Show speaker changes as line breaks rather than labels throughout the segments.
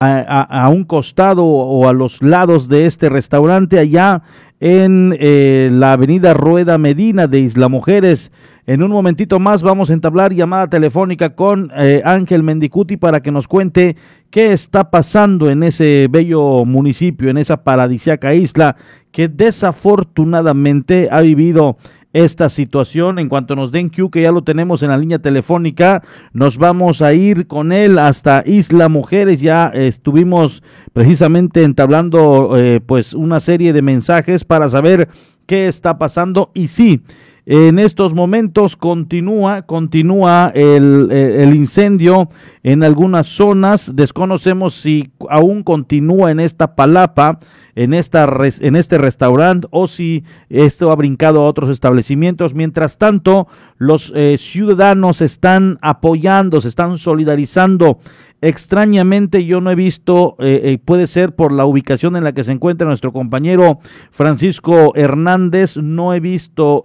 a, un costado o a los lados de este restaurante allá en eh, la avenida Rueda Medina de Isla Mujeres. En un momentito más vamos a entablar llamada telefónica con eh, Ángel Mendicuti para que nos cuente qué está pasando en ese bello municipio, en esa paradisiaca isla que desafortunadamente ha vivido esta situación. En cuanto nos den Q, que ya lo tenemos en la línea telefónica, nos vamos a ir con él hasta Isla Mujeres. Ya estuvimos precisamente entablando eh, pues una serie de mensajes para saber qué está pasando y sí. En estos momentos continúa, continúa el, eh, el, incendio en algunas zonas. Desconocemos si aún continúa en esta palapa en, esta, en este restaurante o si esto ha brincado a otros establecimientos. Mientras tanto, los eh, ciudadanos están apoyando, se están solidarizando. Extrañamente yo no he visto, eh, eh, puede ser por la ubicación en la que se encuentra nuestro compañero Francisco Hernández, no he visto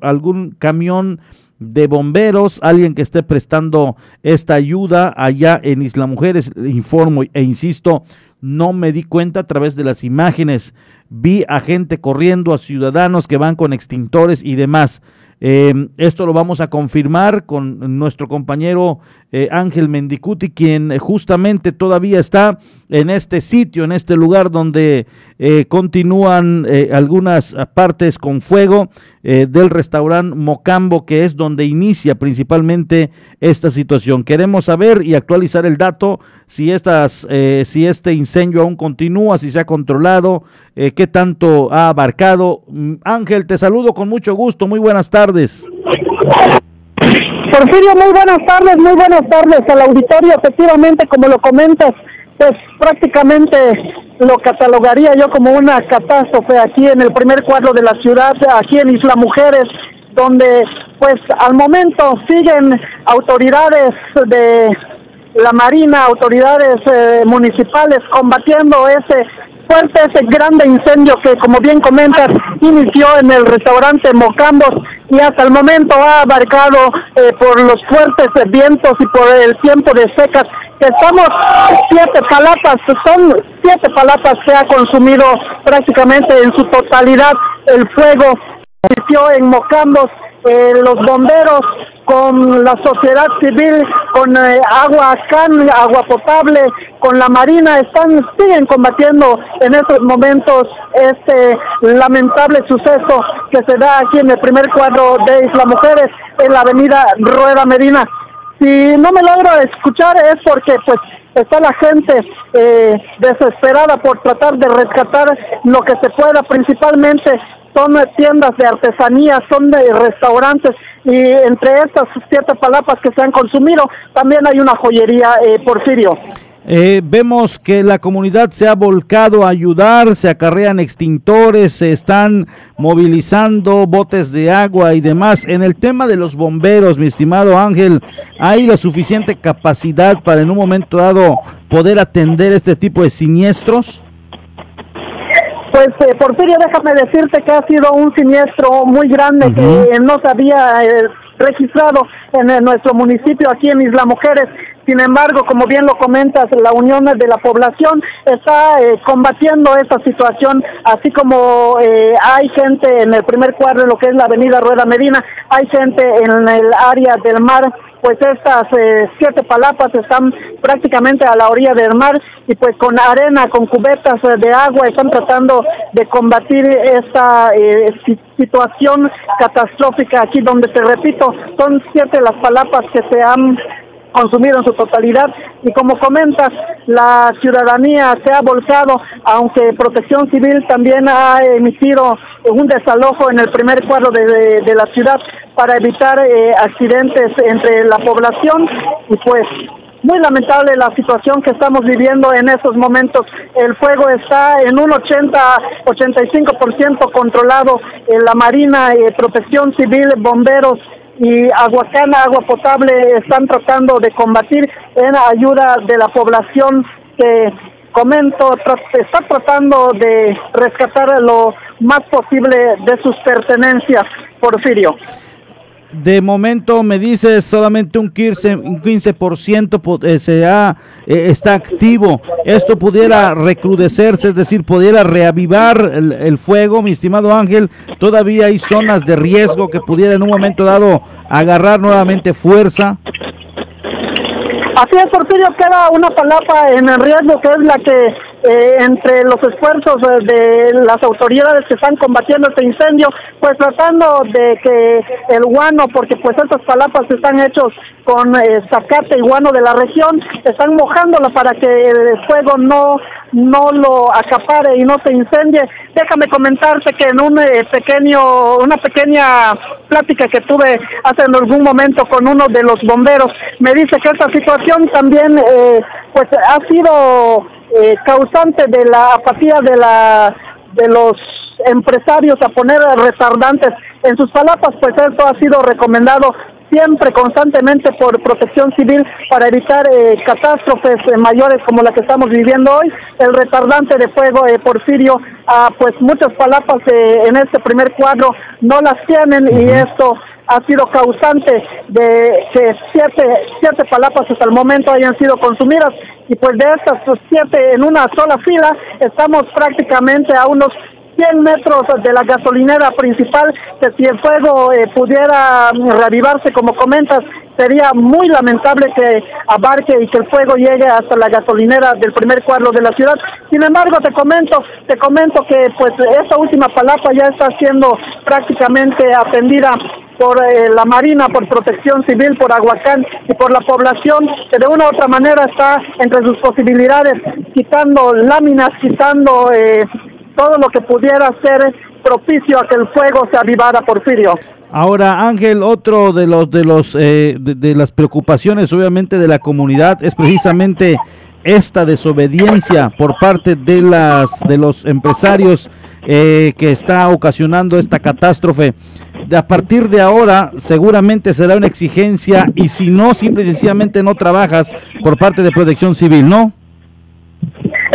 algún camión de bomberos, alguien que esté prestando esta ayuda allá en Isla Mujeres, informo e insisto, no me di cuenta a través de las imágenes. Vi a gente corriendo, a ciudadanos que van con extintores y demás. Em, esto lo vamos a confirmar con nuestro compañero eh, Ángel Mendicuti, quien justamente todavía está en este sitio, en este lugar donde eh, continúan eh, algunas partes con fuego del restaurante Mocambo, que es donde inicia principalmente esta situación. Queremos saber y actualizar el dato si, estas, si este incendio aún continúa, si se ha controlado, qué tanto ha abarcado. Mm, Ángel, te saludo con mucho gusto. Muy buenas tardes.
Porfirio, muy buenas tardes, muy buenas tardes al auditorio. Efectivamente, como lo comentas, pues prácticamente lo catalogaría yo como una catástrofe aquí en el primer cuadro de la ciudad, aquí en Isla Mujeres, donde pues al momento siguen autoridades de la Marina, autoridades eh, municipales combatiendo ese fuerte ese grande incendio que, como bien comentas, inició en el restaurante Mocambos y hasta el momento ha abarcado eh, por los fuertes vientos y por el tiempo de secas que estamos siete palapas, son siete palapas que ha consumido prácticamente en su totalidad el fuego inició en Mocambos eh, los bomberos con la sociedad civil, con eh, agua can, agua potable, con la marina, están siguen combatiendo en estos momentos este lamentable suceso que se da aquí en el primer cuadro de Isla Mujeres en la avenida Rueda Medina. Si no me logro escuchar es porque pues está la gente eh, desesperada por tratar de rescatar lo que se pueda, principalmente son tiendas de artesanía, son de restaurantes y entre estas siete palapas que se han consumido también hay una joyería, eh, Porfirio.
Eh, vemos que la comunidad se ha volcado a ayudar, se acarrean extintores, se están movilizando botes de agua y demás. En el tema de los bomberos, mi estimado Ángel, ¿hay la suficiente capacidad para en un momento dado poder atender este tipo de siniestros?
Pues eh, Porfirio, déjame decirte que ha sido un siniestro muy grande que no se había eh, registrado en, nuestro municipio aquí en Isla Mujeres. Sin embargo, como bien lo comentas, la unión de la población está eh, combatiendo esta situación, así como hay gente en el primer cuadro, lo que es la avenida Rueda Medina, hay gente en el área del mar pues estas eh, siete palapas están prácticamente a la orilla del mar y pues con arena, con cubetas eh, de agua están tratando de combatir esta eh, situación catastrófica aquí donde te repito, son siete las palapas que se han consumido en su totalidad y como comentas, la ciudadanía se ha volcado, aunque Protección Civil también ha emitido un desalojo en el primer cuadro de, la ciudad para evitar eh, accidentes entre la población y pues muy lamentable la situación que estamos viviendo en estos momentos. El fuego está en un 80-85% controlado. en la Marina, eh, Protección Civil, bomberos y Aguacana, agua potable, están tratando de combatir en ayuda de la población que comento, está tratando de rescatar lo más posible de sus pertenencias, Porfirio.
De momento me dices solamente un 15%, un 15% eh, se ha, eh, está activo. Esto pudiera recrudecerse, es decir, pudiera reavivar el, el, fuego, mi estimado Ángel. Todavía hay zonas de riesgo que pudiera en un momento dado agarrar nuevamente fuerza.
Así es, Porfirio, queda una palapa en el riesgo que es la que eh, entre los esfuerzos eh, de las autoridades que están combatiendo este incendio, pues tratando de que el guano, porque pues estas palapas están hechos con eh, zacate y guano de la región, están mojándola para que el fuego no no lo acapare y no se incendie. Déjame comentarte que en un eh, pequeño, una pequeña plática que tuve hace en algún momento con uno de los bomberos, me dice que esta situación también pues ha sido eh, causante de la apatía de la de los empresarios a poner retardantes en sus palapas, pues esto ha sido recomendado siempre constantemente por protección civil para evitar eh, catástrofes eh, mayores como la que estamos viviendo hoy. El retardante de fuego eh, Porfirio, ah, pues muchas palapas en este primer cuadro no las tienen y esto ha sido causante de que siete, siete palapas hasta el momento hayan sido consumidas y pues de estas pues, siete en una sola fila estamos prácticamente a unos 100 metros de la gasolinera principal, que si el fuego eh, pudiera reavivarse, como comentas, sería muy lamentable que abarque y que el fuego llegue hasta la gasolinera del primer cuadro de la ciudad. Sin embargo, te comento, te comento que pues esta última palapa ya está siendo prácticamente atendida por eh, la Marina, por Protección Civil, por Aguacán y por la población, que de una u otra manera está entre sus posibilidades, quitando láminas, quitando eh, todo lo que pudiera ser propicio a que el fuego se avivara, Porfirio.
Ahora, Ángel, otro de los de los eh, de, las preocupaciones, obviamente, de la comunidad es precisamente esta desobediencia por parte de las de los empresarios eh, que está ocasionando esta catástrofe. De a partir de ahora, seguramente será una exigencia y si no, simple y sencillamente no trabajas por parte de Protección Civil, ¿no?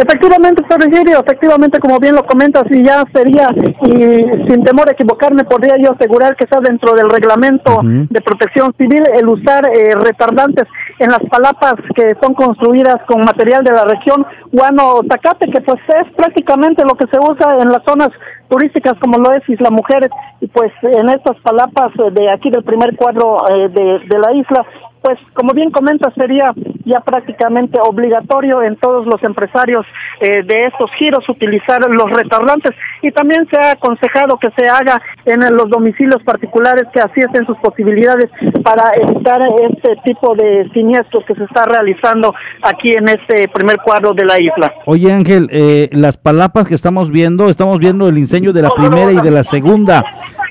Efectivamente, Sergio, efectivamente, como bien lo comentas, y ya sería, y sin temor a equivocarme, podría yo asegurar que está dentro del reglamento de protección civil el usar eh, retardantes en las palapas que son construidas con material de la región Guano Tacate, que pues es prácticamente lo que se usa en las zonas turísticas como lo es Isla Mujeres, y pues en estas palapas de aquí del primer cuadro eh, de, de la isla pues como bien comenta, sería ya prácticamente obligatorio en todos los empresarios eh, de estos giros utilizar los retardantes y también se ha aconsejado que se haga en los domicilios particulares que así estén sus posibilidades para evitar este tipo de siniestros que se está realizando aquí en este primer cuadro de la isla.
Oye Ángel, eh, las palapas que estamos viendo, estamos viendo el incendio de la primera y de la segunda.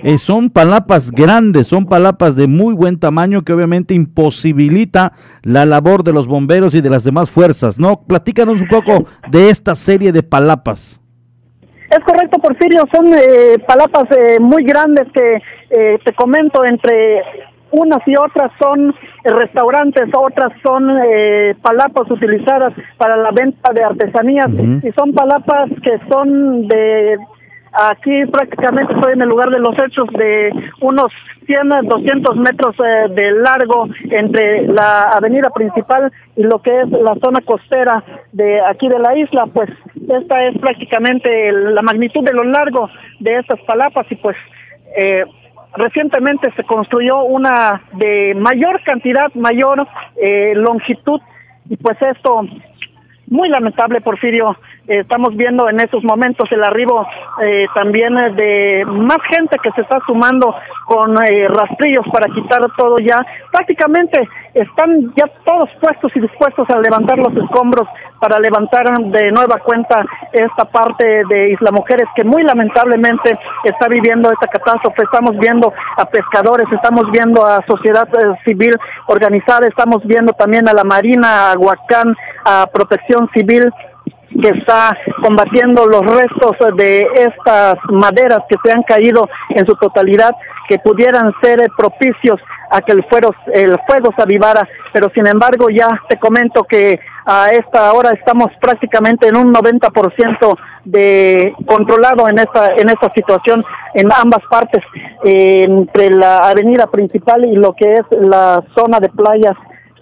Eh, son palapas grandes, son palapas de muy buen tamaño que obviamente imposibilita la labor de los bomberos y de las demás fuerzas, ¿no? Platícanos un poco de esta serie de palapas.
Es correcto, Porfirio, son eh, palapas eh, muy grandes que te comento entre unas y otras son restaurantes, otras son palapas utilizadas para la venta de artesanías. Y son palapas que son de Aquí prácticamente estoy en el lugar de los hechos de unos 100, 200 metros eh, de largo entre la avenida principal y lo que es la zona costera de aquí de la isla. Pues esta es prácticamente la magnitud de lo largo de estas palapas y pues eh, recientemente se construyó una de mayor cantidad, mayor eh, longitud y pues esto muy lamentable, Porfirio, estamos viendo en estos momentos el arribo eh, también de más gente que se está sumando con eh, rastrillos para quitar todo ya. Prácticamente están ya todos puestos y dispuestos a levantar los escombros para levantar de nueva cuenta esta parte de Isla Mujeres que muy lamentablemente está viviendo esta catástrofe. Estamos viendo a pescadores, estamos viendo a sociedad eh, civil organizada, estamos viendo también a la Marina, a Huacán, a Protección Civil que está combatiendo los restos de estas maderas que se han caído en su totalidad, que pudieran ser propicios a que el fuego, el fuego se avivara, pero sin embargo ya te comento que a esta hora estamos prácticamente en un 90% de controlado en esta en esta situación en ambas partes entre la avenida principal y lo que es la zona de playas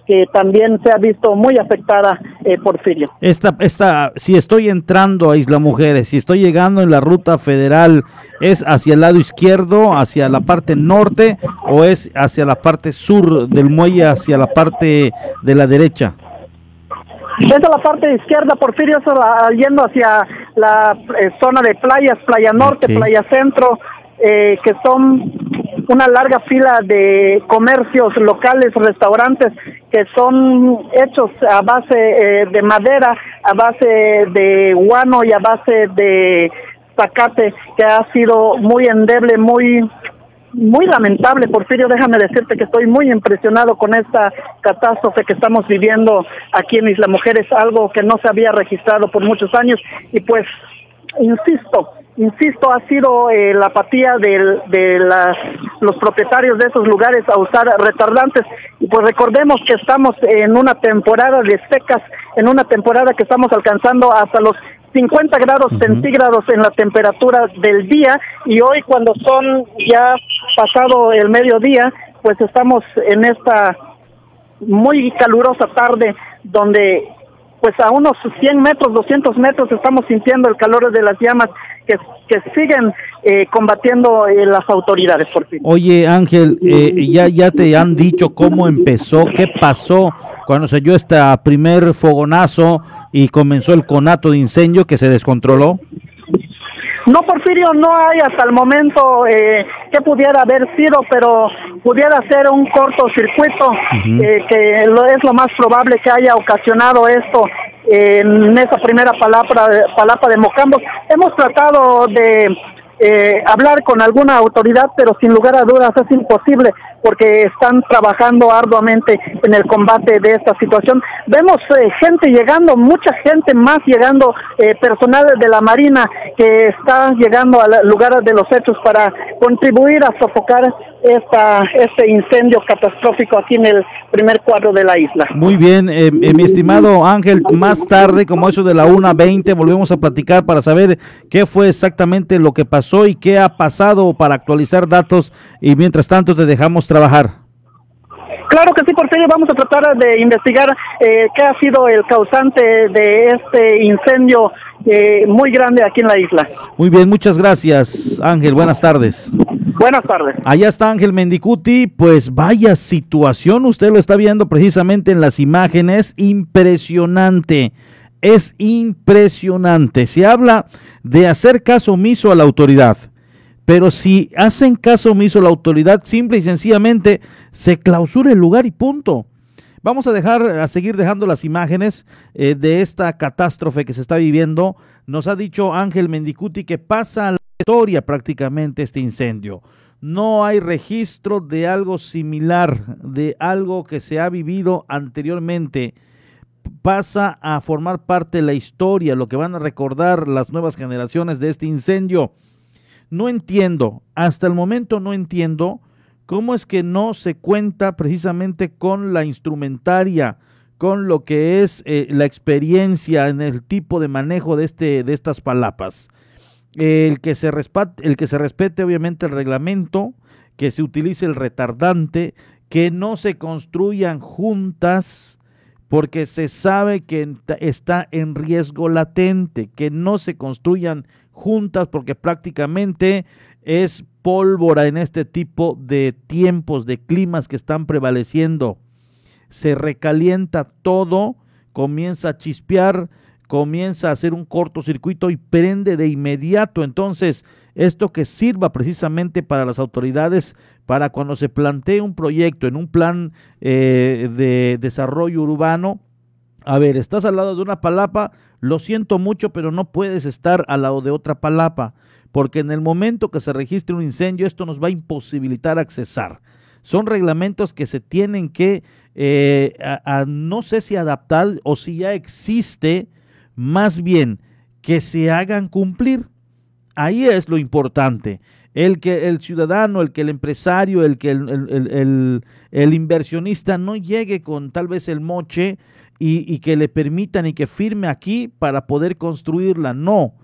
que también se ha visto muy afectada eh, Porfirio.
Esta, esta, si estoy entrando a Isla Mujeres, si estoy llegando en la ruta federal, ¿es hacia el lado izquierdo, hacia la parte norte o es hacia la parte sur del muelle, hacia la parte de la derecha?
Desde la parte izquierda, Porfirio, yendo hacia la eh, zona de playas, Playa Norte, Playa Centro, eh, que son una larga fila de comercios locales, restaurantes que son hechos a base eh, de madera, a base de guano y a base de zacate, que ha sido muy endeble, muy muy lamentable, Porfirio, déjame decirte que estoy muy impresionado con esta catástrofe que estamos viviendo aquí en Isla Mujeres, algo que no se había registrado por muchos años. Y pues, insisto, insisto, ha sido eh, la apatía de, de las, los propietarios de esos lugares a usar retardantes. Y pues recordemos que estamos en una temporada de secas, en una temporada que estamos alcanzando hasta los 50 grados centígrados en la temperatura del día. Y hoy cuando son ya pasado el mediodía, pues estamos en esta muy calurosa tarde donde pues a unos 100 metros, 200 metros estamos sintiendo el calor de las llamas que, que siguen eh, combatiendo eh, las autoridades por fin.
Oye Ángel, eh, ya, ya te han dicho cómo empezó, qué pasó cuando se dio este primer fogonazo y comenzó el conato de incendio que se descontroló.
No, Porfirio, no hay hasta el momento eh, que pudiera haber sido, pero pudiera ser un cortocircuito, eh, que lo, es lo más probable que haya ocasionado esto en esa primera palapa, palapa de Mocambos. Hemos tratado de eh, hablar con alguna autoridad, pero sin lugar a dudas es imposible porque están trabajando arduamente en el combate de esta situación. Vemos eh, gente llegando, mucha gente más llegando, eh, personal de la Marina que está llegando al lugar de los hechos para contribuir a sofocar esta, este incendio catastrófico aquí en el primer cuadro de la isla.
Muy bien, eh, mi estimado Ángel, más tarde, como eso de la 1.20, volvemos a platicar para saber qué fue exactamente lo que pasó y qué ha pasado para actualizar datos y mientras tanto te dejamos trabajar.
Claro que sí, Porfirio, vamos a tratar de investigar eh, qué ha sido el causante de este incendio eh, muy grande aquí en la isla.
Muy bien, muchas gracias, Ángel. Buenas tardes.
Buenas tardes.
Allá está Ángel Mendicuti, pues vaya situación, usted lo está viendo precisamente en las imágenes, impresionante, es impresionante. Se habla de hacer caso omiso a la autoridad. Pero si hacen caso omiso a la autoridad, simple y sencillamente se clausura el lugar y punto. Vamos a dejar, a seguir dejando las imágenes eh, de esta catástrofe que se está viviendo. Nos ha dicho Ángel Mendicuti que pasa historia prácticamente este incendio. No hay registro de algo similar, de algo que se ha vivido anteriormente. Pasa a formar parte de la historia, lo que van a recordar las nuevas generaciones de este incendio. No entiendo, hasta el momento no entiendo cómo es que no se cuenta precisamente con la instrumentaria, con lo que es eh, la experiencia en el tipo de manejo de, este, de estas palapas. El que, se respete, el que se respete obviamente el reglamento, que se utilice el retardante, que no se construyan juntas porque se sabe que está en riesgo latente, que no se construyan juntas porque prácticamente es pólvora en este tipo de tiempos, de climas que están prevaleciendo. Se recalienta todo, comienza a chispear, comienza a hacer un cortocircuito y prende de inmediato. Entonces, esto que sirva precisamente para las autoridades, para cuando se plantee un proyecto en un plan eh, de desarrollo urbano, a ver, estás al lado de una palapa, lo siento mucho, pero no puedes estar al lado de otra palapa, porque en el momento que se registre un incendio, esto nos va a imposibilitar accesar. Son reglamentos que se tienen que, eh, no sé si adaptar o si ya existe, más bien que se hagan cumplir. Ahí es lo importante. El que el ciudadano, el que el empresario, el que el, el inversionista no llegue con tal vez el moche y, y que le permitan y que firme aquí para poder construirla. No,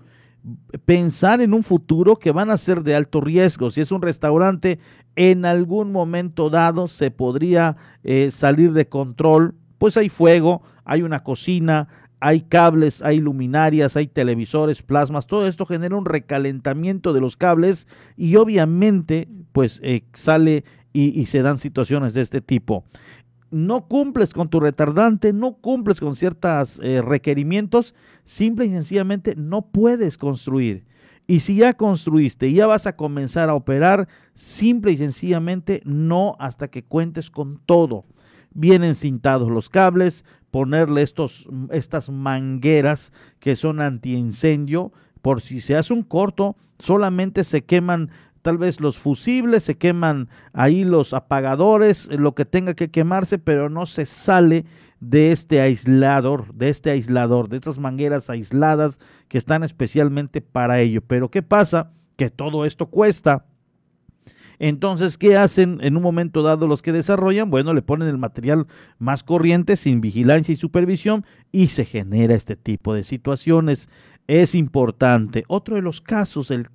pensar en un futuro que van a ser de alto riesgo. Si es un restaurante, en algún momento dado se podría eh, salir de control, pues hay fuego, hay una cocina, hay cables, hay luminarias, hay televisores, plasmas, todo esto genera un recalentamiento de los cables y obviamente pues eh, sale y, se dan situaciones de este tipo no cumples con tu retardante, no cumples con ciertos eh, requerimientos, simple y sencillamente no puedes construir. Y si ya construiste y ya vas a comenzar a operar, simple y sencillamente no hasta que cuentes con todo. Vienen cintados los cables, ponerle estos, estas mangueras que son antiincendio, por si se hace un corto, solamente se queman tal vez los fusibles, se queman ahí los apagadores, lo que tenga que quemarse, pero no se sale de este aislador, de este aislador, de estas mangueras aisladas que están especialmente para ello. Pero ¿qué pasa? Que todo esto cuesta. Entonces, ¿qué hacen en un momento dado los que desarrollan? Bueno, le ponen el material más corriente, sin vigilancia y supervisión, y se genera este tipo de situaciones. Es importante. Otro de los casos, el,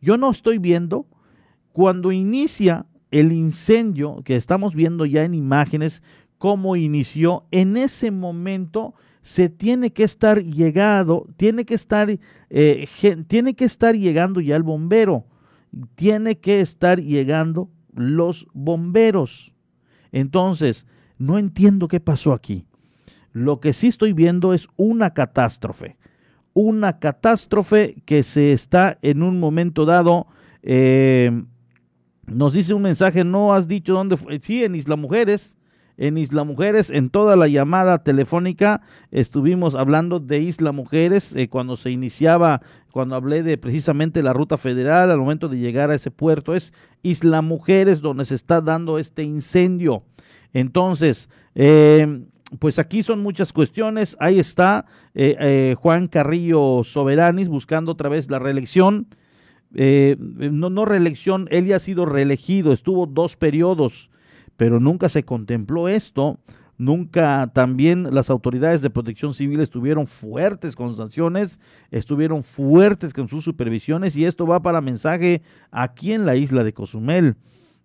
yo no estoy viendo cuando inicia el incendio que estamos viendo ya en imágenes, cómo inició, en ese momento se tiene que estar llegado, tiene que estar, eh, tiene que estar llegando ya el bombero, tiene que estar llegando los bomberos. Entonces, no entiendo qué pasó aquí. Lo que sí estoy viendo es una catástrofe, una catástrofe que se está en un momento dado eh, nos dice un mensaje, no has dicho dónde fue. Sí, en Isla Mujeres. En Isla Mujeres, en toda la llamada telefónica, estuvimos hablando de Isla Mujeres eh, cuando se iniciaba, cuando hablé de precisamente la ruta federal al momento de llegar a ese puerto. Es Isla Mujeres donde se está dando este incendio. Entonces, eh, pues aquí son muchas cuestiones. Ahí está eh, Juan Carrillo Soberanis buscando otra vez la reelección. Eh, no, no reelección, él ya ha sido reelegido, estuvo dos periodos, pero nunca se contempló esto. Nunca también las autoridades de protección civil estuvieron fuertes con sanciones, estuvieron fuertes con sus supervisiones y esto va para mensaje aquí en la isla de Cozumel.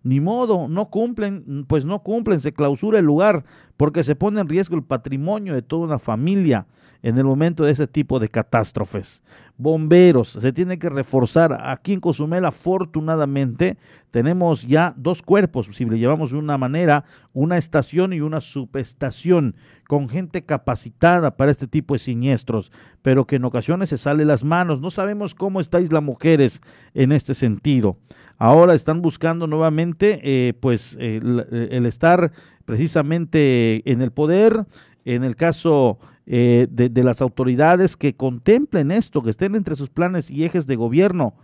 Ni modo, no cumplen, pues no cumplen, se clausura el lugar porque se pone en riesgo el patrimonio de toda una familia en el momento de ese tipo de catástrofes. Bomberos, se tiene que reforzar. Aquí en Cozumel, afortunadamente, tenemos ya dos cuerpos, si le llevamos de una manera, una estación y una subestación, con gente capacitada para este tipo de siniestros, pero que en ocasiones se sale las manos. No sabemos cómo estáis las mujeres en este sentido. Ahora están buscando nuevamente, eh, pues, el estar precisamente en el poder, en el caso eh, de, las autoridades que contemplen esto, que estén entre sus planes y ejes de gobierno,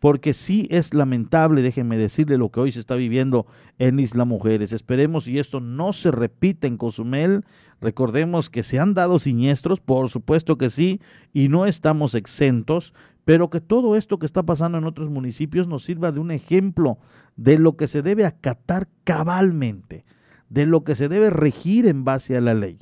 porque sí es lamentable, déjenme decirle lo que hoy se está viviendo en Isla Mujeres. Esperemos y esto no se repita en Cozumel. Recordemos que se han dado siniestros, por supuesto que sí, y no estamos exentos, pero que todo esto que está pasando en otros municipios nos sirva de un ejemplo de lo que se debe acatar cabalmente, de lo que se debe regir en base a la ley.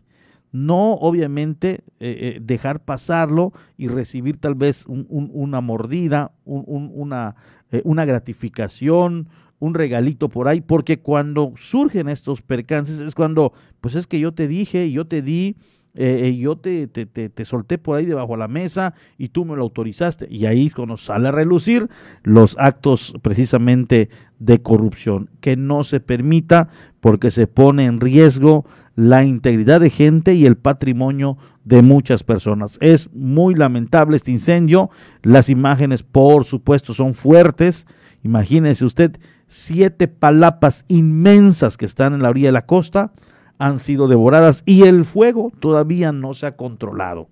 No obviamente eh, eh, dejar pasarlo y recibir tal vez una mordida, una, eh, una gratificación, un regalito por ahí, porque cuando surgen estos percances es cuando, pues es que yo te dije, yo te di, yo te, te, te, solté por ahí debajo de la mesa y tú me lo autorizaste. Y ahí cuando sale a relucir los actos precisamente de corrupción, que no se permita porque se pone en riesgo la integridad de gente y el patrimonio de muchas personas. Es muy lamentable este incendio. Las imágenes, por supuesto, son fuertes. Imagínese usted, siete palapas inmensas que están en la orilla de la costa han sido devoradas y el fuego todavía no se ha controlado.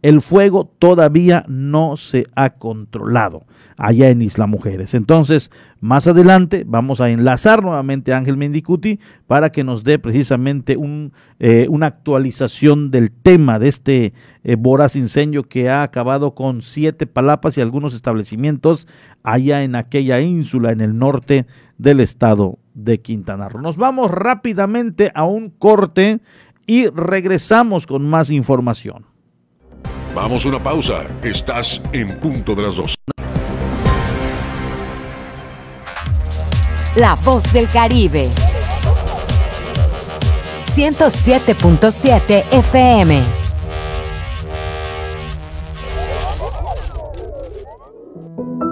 El fuego todavía no se ha controlado allá en Isla Mujeres. Entonces, más adelante vamos a enlazar nuevamente a Ángel Mendicuti para que nos dé precisamente un, eh, una actualización del tema de este eh, voraz incendio que ha acabado con siete palapas y algunos establecimientos allá en aquella ínsula en el norte del estado de Quintana Roo. Nos vamos rápidamente a un corte y regresamos con más información.
Vamos a una pausa. Estás en punto de las dos.
La voz del Caribe. 107.7 FM.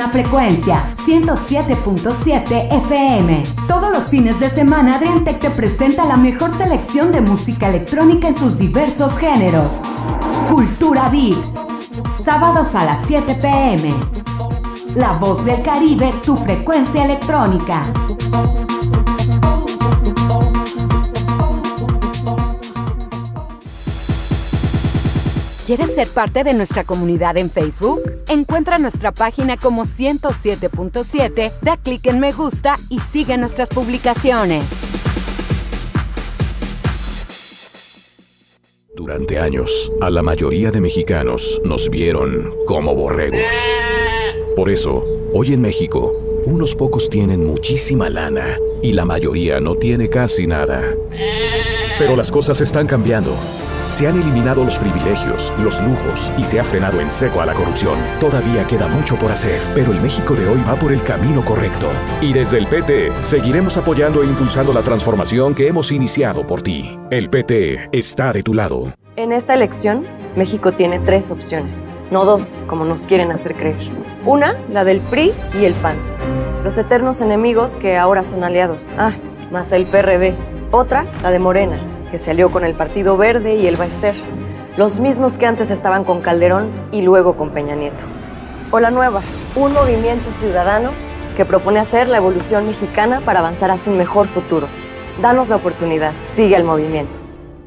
una frecuencia 107.7 FM. Todos los fines de semana Adriantec te presenta la mejor selección de música electrónica en sus diversos géneros. Cultura Beat. Sábados a las 7 pm. La voz del Caribe, tu frecuencia electrónica. ¿Quieres ser parte de nuestra comunidad en Facebook? Encuentra nuestra página como 107.7, da clic en me gusta y sigue nuestras publicaciones.
Durante años, a la mayoría de mexicanos nos vieron como borregos. Por eso, hoy en México, unos pocos tienen muchísima lana y la mayoría no tiene casi nada. Pero las cosas están cambiando. Se han eliminado los privilegios, los lujos y se ha frenado en seco a la corrupción. Todavía queda mucho por hacer, pero el México de hoy va por el camino correcto. Y desde el PT seguiremos apoyando e impulsando la transformación que hemos iniciado por ti. El PT está de tu lado.
En esta elección, México tiene tres opciones, no dos, como nos quieren hacer creer. Una, la del PRI y el PAN, los eternos enemigos que ahora son aliados. Ah, más el PRD. Otra, la de Morena, que se alió con el Partido Verde y el Baester, los mismos que antes estaban con Calderón y luego con Peña Nieto. O la nueva, un movimiento ciudadano que propone hacer la evolución mexicana para avanzar hacia un mejor futuro. Danos la oportunidad, sigue el movimiento.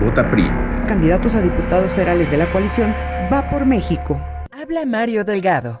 Vota PRI.
Candidatos a diputados federales de la coalición va por México.
Habla Mario Delgado.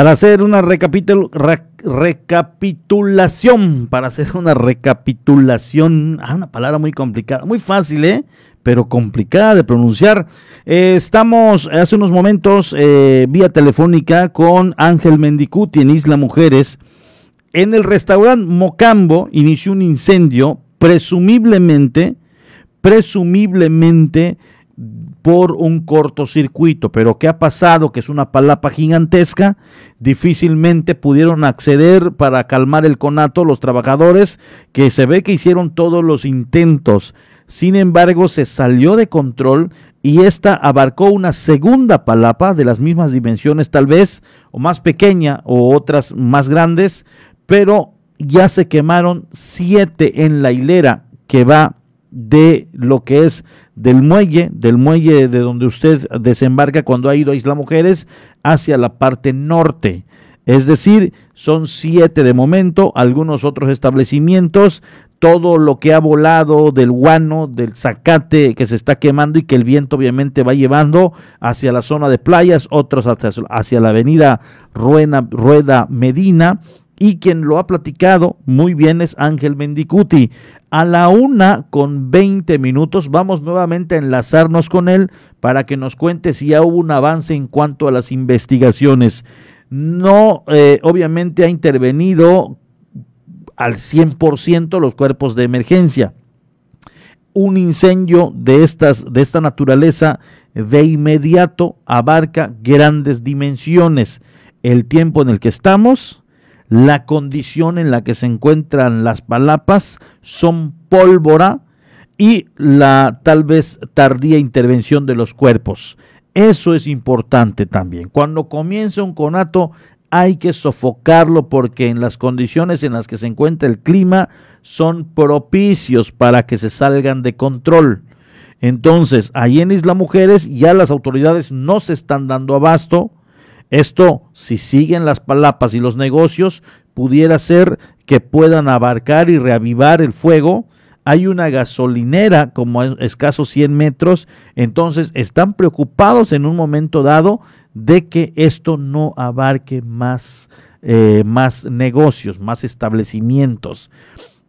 Para hacer una recapitulación, para hacer una recapitulación, ah, una palabra muy complicada, muy fácil, ¿eh? pero complicada de pronunciar. Eh, estamos hace unos momentos eh, vía telefónica con Ángel Mendicuti en Isla Mujeres. En el restaurante Mocambo inició un incendio, presumiblemente, presumiblemente por un cortocircuito, pero ¿qué ha pasado? Que es una palapa gigantesca, difícilmente pudieron acceder para calmar el conato los trabajadores, que se ve que hicieron todos los intentos. Sin embargo, se salió de control y esta abarcó una segunda palapa de las mismas dimensiones tal vez, o más pequeña, o otras más grandes, pero ya se quemaron siete en la hilera que va de lo que es del muelle, del muelle de donde usted desembarca cuando ha ido a Isla Mujeres hacia la parte norte. Es decir, son siete de momento, algunos otros establecimientos, todo lo que ha volado del guano, del zacate que se está quemando y que el viento obviamente va llevando hacia la zona de playas, otros hacia, la avenida Rueda Medina, y quien lo ha platicado muy bien es Ángel Mendicuti. A la una con 20 minutos vamos nuevamente a enlazarnos con él para que nos cuente si ya hubo un avance en cuanto a las investigaciones. No, eh, obviamente ha intervenido al 100% los cuerpos de emergencia. Un incendio de, estas, de esta naturaleza de inmediato abarca grandes dimensiones. El tiempo en el que estamos, la condición en la que se encuentran las palapas son pólvora y la tal vez tardía intervención de los cuerpos. Eso es importante también. Cuando comienza un conato hay que sofocarlo porque en las condiciones en las que se encuentra el clima son propicios para que se salgan de control. Entonces, ahí en Isla Mujeres ya las autoridades no se están dando abasto, esto, si siguen las palapas y los negocios, pudiera ser que puedan abarcar y reavivar el fuego. Hay una gasolinera como a escasos 100 metros, entonces están preocupados en un momento dado de que esto no abarque más, eh, más negocios, más establecimientos.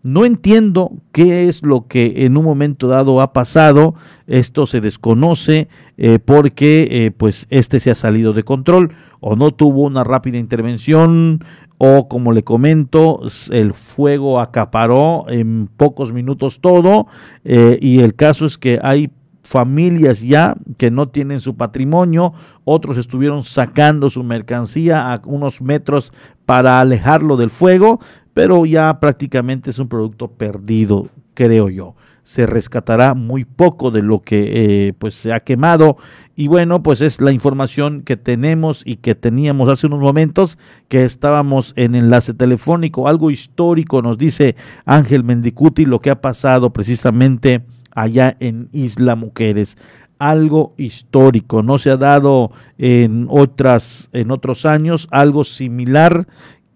No entiendo qué es lo que en un momento dado ha pasado. Esto se desconoce eh, porque eh, pues este se ha salido de control o no tuvo una rápida intervención o como le comento el fuego acaparó en pocos minutos todo eh, y el caso es que hay familias ya que no tienen su patrimonio, otros estuvieron sacando su mercancía a unos metros para alejarlo del fuego, pero ya prácticamente es un producto perdido, creo yo. Se rescatará muy poco de lo que eh, pues se ha quemado. Y bueno, pues es la información que tenemos y que teníamos hace unos momentos que estábamos en enlace telefónico, algo histórico nos dice Ángel Mendicuti lo que ha pasado precisamente allá en Isla Mujeres. Algo histórico, no se ha dado en otras en otros años algo similar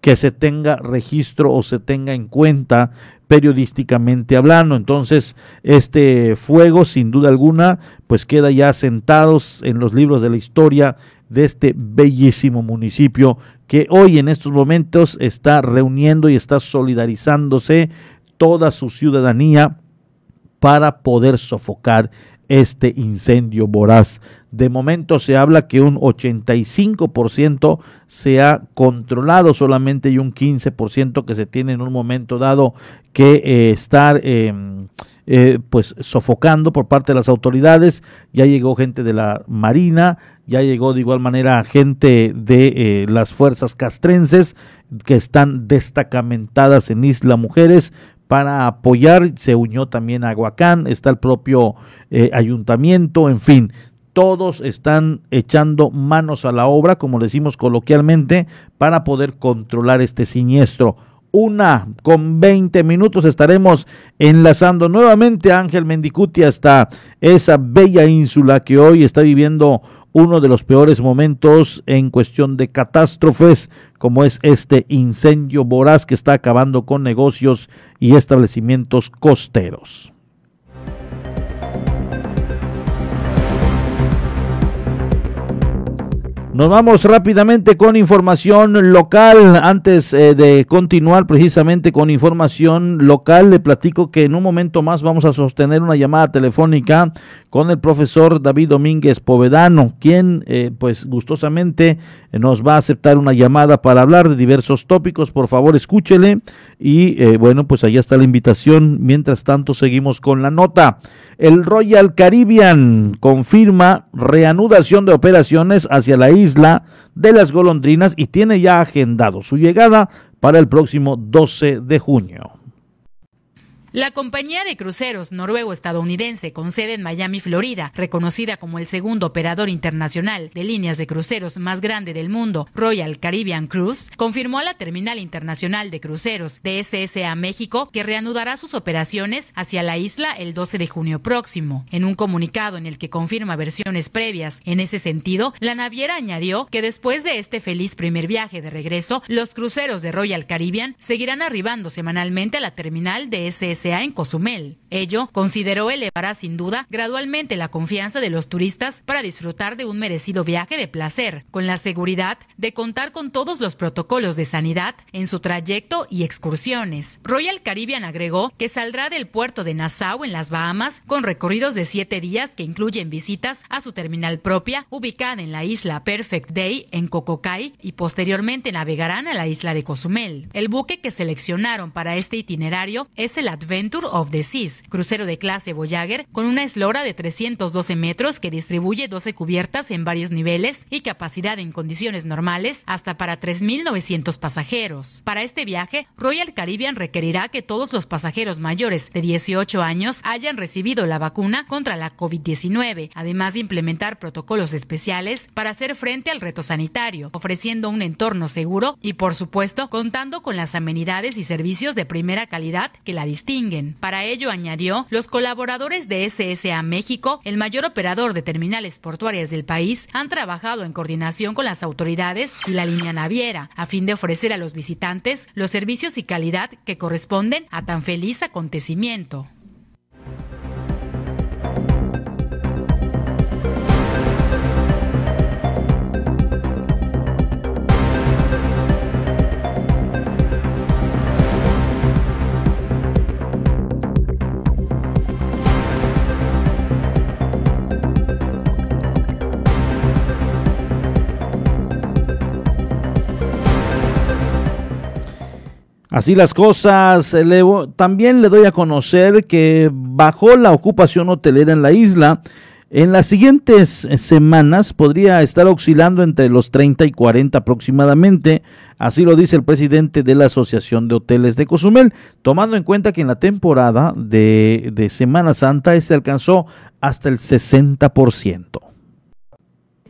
que se tenga registro o se tenga en cuenta periodísticamente hablando. Entonces, este fuego, sin duda alguna, pues queda ya sentados en los libros de la historia de este bellísimo municipio que hoy en estos momentos está reuniendo y está solidarizándose toda su ciudadanía para poder sofocar este incendio voraz. De momento se habla que un 85% se ha controlado solamente y un 15% que se tiene en un momento dado que eh, estar em, eh, pues sofocando por parte de las autoridades. Ya llegó gente de la Marina, ya llegó de igual manera gente de eh, las fuerzas castrenses que están destacamentadas en Isla Mujeres para apoyar, se unió también a Aguacán, está el propio eh, ayuntamiento, en fin, todos están echando manos a la obra, como decimos coloquialmente, para poder controlar este siniestro. Una con 20 minutos estaremos enlazando nuevamente a Ángel Mendicuti hasta esa bella ínsula que hoy está viviendo uno de los peores momentos en cuestión de catástrofes, como es este incendio voraz que está acabando con negocios y establecimientos costeros. Nos vamos rápidamente con información local. Antes eh, de continuar precisamente con información local, le platico que en un momento más vamos a sostener una llamada telefónica con el profesor David Domínguez Povedano, quien eh, pues gustosamente nos va a aceptar una llamada para hablar de diversos tópicos. Por favor, escúchele. Y eh, bueno, pues allá está la invitación. Mientras tanto, seguimos con la nota. El Royal Caribbean confirma reanudación de operaciones hacia la isla de las golondrinas y tiene ya agendado su llegada para el próximo 12 de junio.
La compañía de cruceros noruego-estadounidense con sede en Miami, Florida, reconocida como el segundo operador internacional de líneas de cruceros más grande del mundo, Royal Caribbean Cruise, confirmó a la Terminal Internacional de Cruceros de SSA México que reanudará sus operaciones hacia la isla el 12 de junio próximo. En un comunicado en el que confirma versiones previas en ese sentido, la naviera añadió que después de este feliz primer viaje de regreso, los cruceros de Royal Caribbean seguirán arribando semanalmente a la terminal de SSA en Cozumel. Ello consideró elevará sin duda gradualmente la confianza de los turistas para disfrutar de un merecido viaje de placer, con la seguridad de contar con todos los protocolos de sanidad en su trayecto y excursiones. Royal Caribbean agregó que saldrá del puerto de Nassau en las Bahamas con recorridos de siete días que incluyen visitas a su terminal propia ubicada en la isla Perfect Day en Cococay y posteriormente navegarán a la isla de Cozumel. El buque que seleccionaron para este itinerario es el Adventure of the Seas, crucero de clase Voyager con una eslora de 312 metros que distribuye 12 cubiertas en varios niveles y capacidad en condiciones normales hasta para 3.900 pasajeros. Para este viaje, Royal Caribbean requerirá que todos los pasajeros mayores de 18 años hayan recibido la vacuna contra la COVID-19, además de implementar protocolos especiales para hacer frente al reto sanitario, ofreciendo un entorno seguro y, por supuesto, contando con las amenidades y servicios de primera calidad que la distinguen para ello, añadió, los colaboradores de SSA México, el mayor operador de terminales portuarias del país, han trabajado en coordinación con las autoridades y la línea naviera, a fin de ofrecer a los visitantes los servicios y calidad que corresponden a tan feliz acontecimiento.
Así las cosas, también le doy a conocer que bajó la ocupación hotelera en la isla. En las siguientes semanas podría estar oscilando entre los 30 y 40 aproximadamente, así lo dice el presidente de la Asociación de Hoteles de Cozumel, tomando en cuenta que en la temporada de, de Semana Santa este alcanzó hasta el 60%.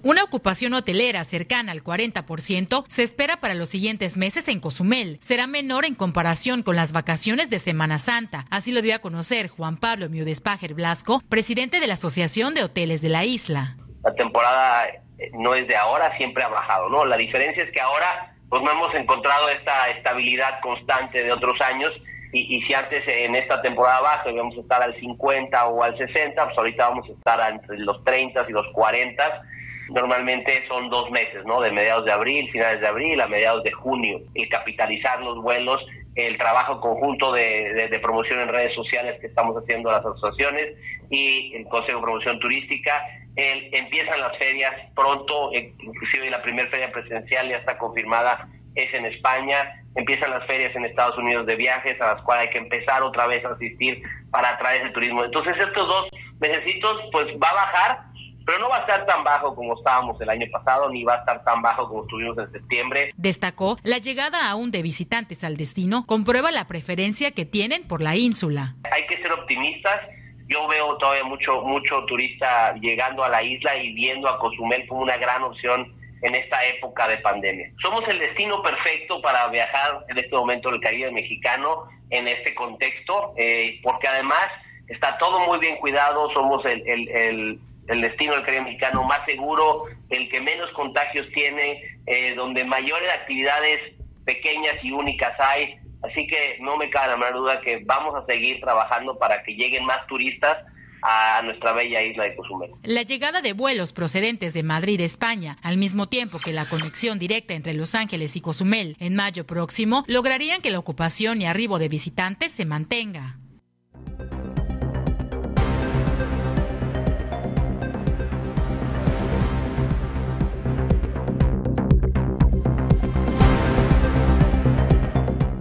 Una ocupación hotelera cercana al 40% se espera para los siguientes meses en Cozumel. Será menor en comparación con las vacaciones de Semana Santa. Así lo dio a conocer Juan Pablo Miudespajer Blasco, presidente de la Asociación de Hoteles de la isla.
La temporada eh, no es de ahora, siempre ha bajado, ¿no? La diferencia es que ahora pues no hemos encontrado esta estabilidad constante de otros años y, si antes en esta temporada baja íbamos a estar al 50 o al 60, pues ahorita vamos a estar entre los 30 y los 40 normalmente son dos meses, ¿no? De mediados de abril, finales de abril a mediados de junio. El capitalizar los vuelos, el trabajo conjunto de, de, promoción en redes sociales que estamos haciendo las asociaciones y el Consejo de Promoción Turística. El, empiezan las ferias pronto, eh, inclusive la primera feria presidencial ya está confirmada, es en España. Empiezan las ferias en Estados Unidos de viajes a las cuales hay que empezar otra vez a asistir para atraer el turismo. Entonces estos dos necesitos pues va a bajar, pero no va a estar tan bajo como estábamos el año pasado, ni va a estar tan bajo como estuvimos en septiembre.
Destacó, la llegada aún de visitantes al destino comprueba la preferencia que tienen por la ínsula.
Hay que ser optimistas. Yo veo todavía mucho, mucho turista llegando a la isla y viendo a Cozumel como una gran opción en esta época de pandemia. Somos el destino perfecto para viajar en este momento del Caribe mexicano en este contexto, eh, porque además está todo muy bien cuidado, somos el, el el destino del Caribe mexicano más seguro, el que menos contagios tiene, eh, donde mayores actividades pequeñas y únicas hay. Así que no me cabe la menor duda que vamos a seguir trabajando para que lleguen más turistas a nuestra bella isla de Cozumel.
La llegada de vuelos procedentes de Madrid, España, al mismo tiempo que la conexión directa entre Los Ángeles y Cozumel en mayo próximo, lograrían que la ocupación y arribo de visitantes se mantenga.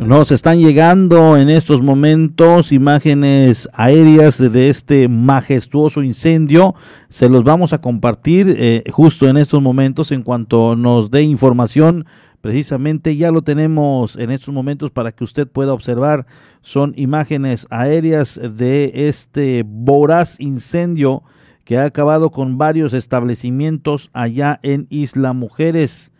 Nos están llegando en estos momentos imágenes aéreas de este majestuoso incendio. Se los vamos a compartir eh, justo en estos momentos en cuanto nos dé información precisamente ya lo tenemos en estos momentos para que usted pueda observar. Son imágenes aéreas de este voraz incendio que ha acabado con varios establecimientos allá en Isla Mujeres.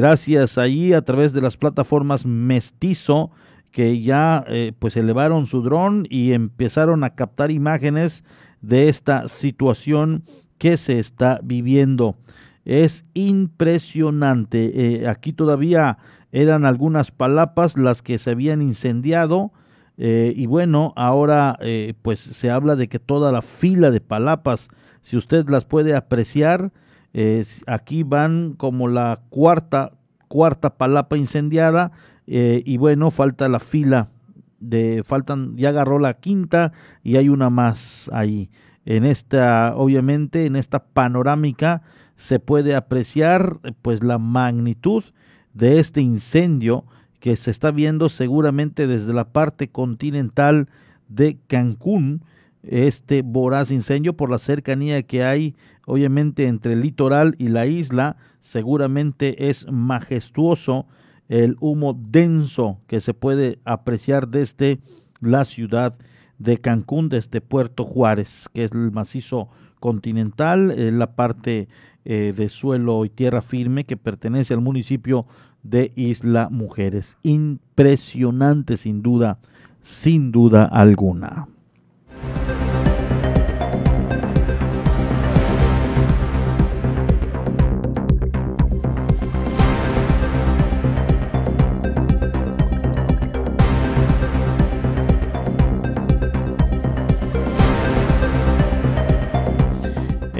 Gracias allí a través de las plataformas Mestizo que ya eh, pues elevaron su dron y empezaron a captar imágenes de esta situación que se está viviendo. Es impresionante. Eh, aquí todavía eran algunas palapas las que se habían incendiado. Eh, y bueno, ahora pues se habla de que toda la fila de palapas, si usted las puede apreciar, aquí van como la cuarta, cuarta palapa incendiada eh, y bueno, falta la fila de, faltan, ya agarró la quinta y hay una más ahí. En esta, obviamente, en esta panorámica se puede apreciar pues la magnitud de este incendio que se está viendo seguramente desde la parte continental de Cancún, este voraz incendio por la cercanía que hay obviamente entre el litoral y la isla, seguramente es majestuoso el humo denso que se puede apreciar desde la ciudad de Cancún, desde Puerto Juárez, que es el macizo continental, eh, la parte eh, de suelo y tierra firme que pertenece al municipio de Isla Mujeres. Impresionante sin duda, sin duda alguna.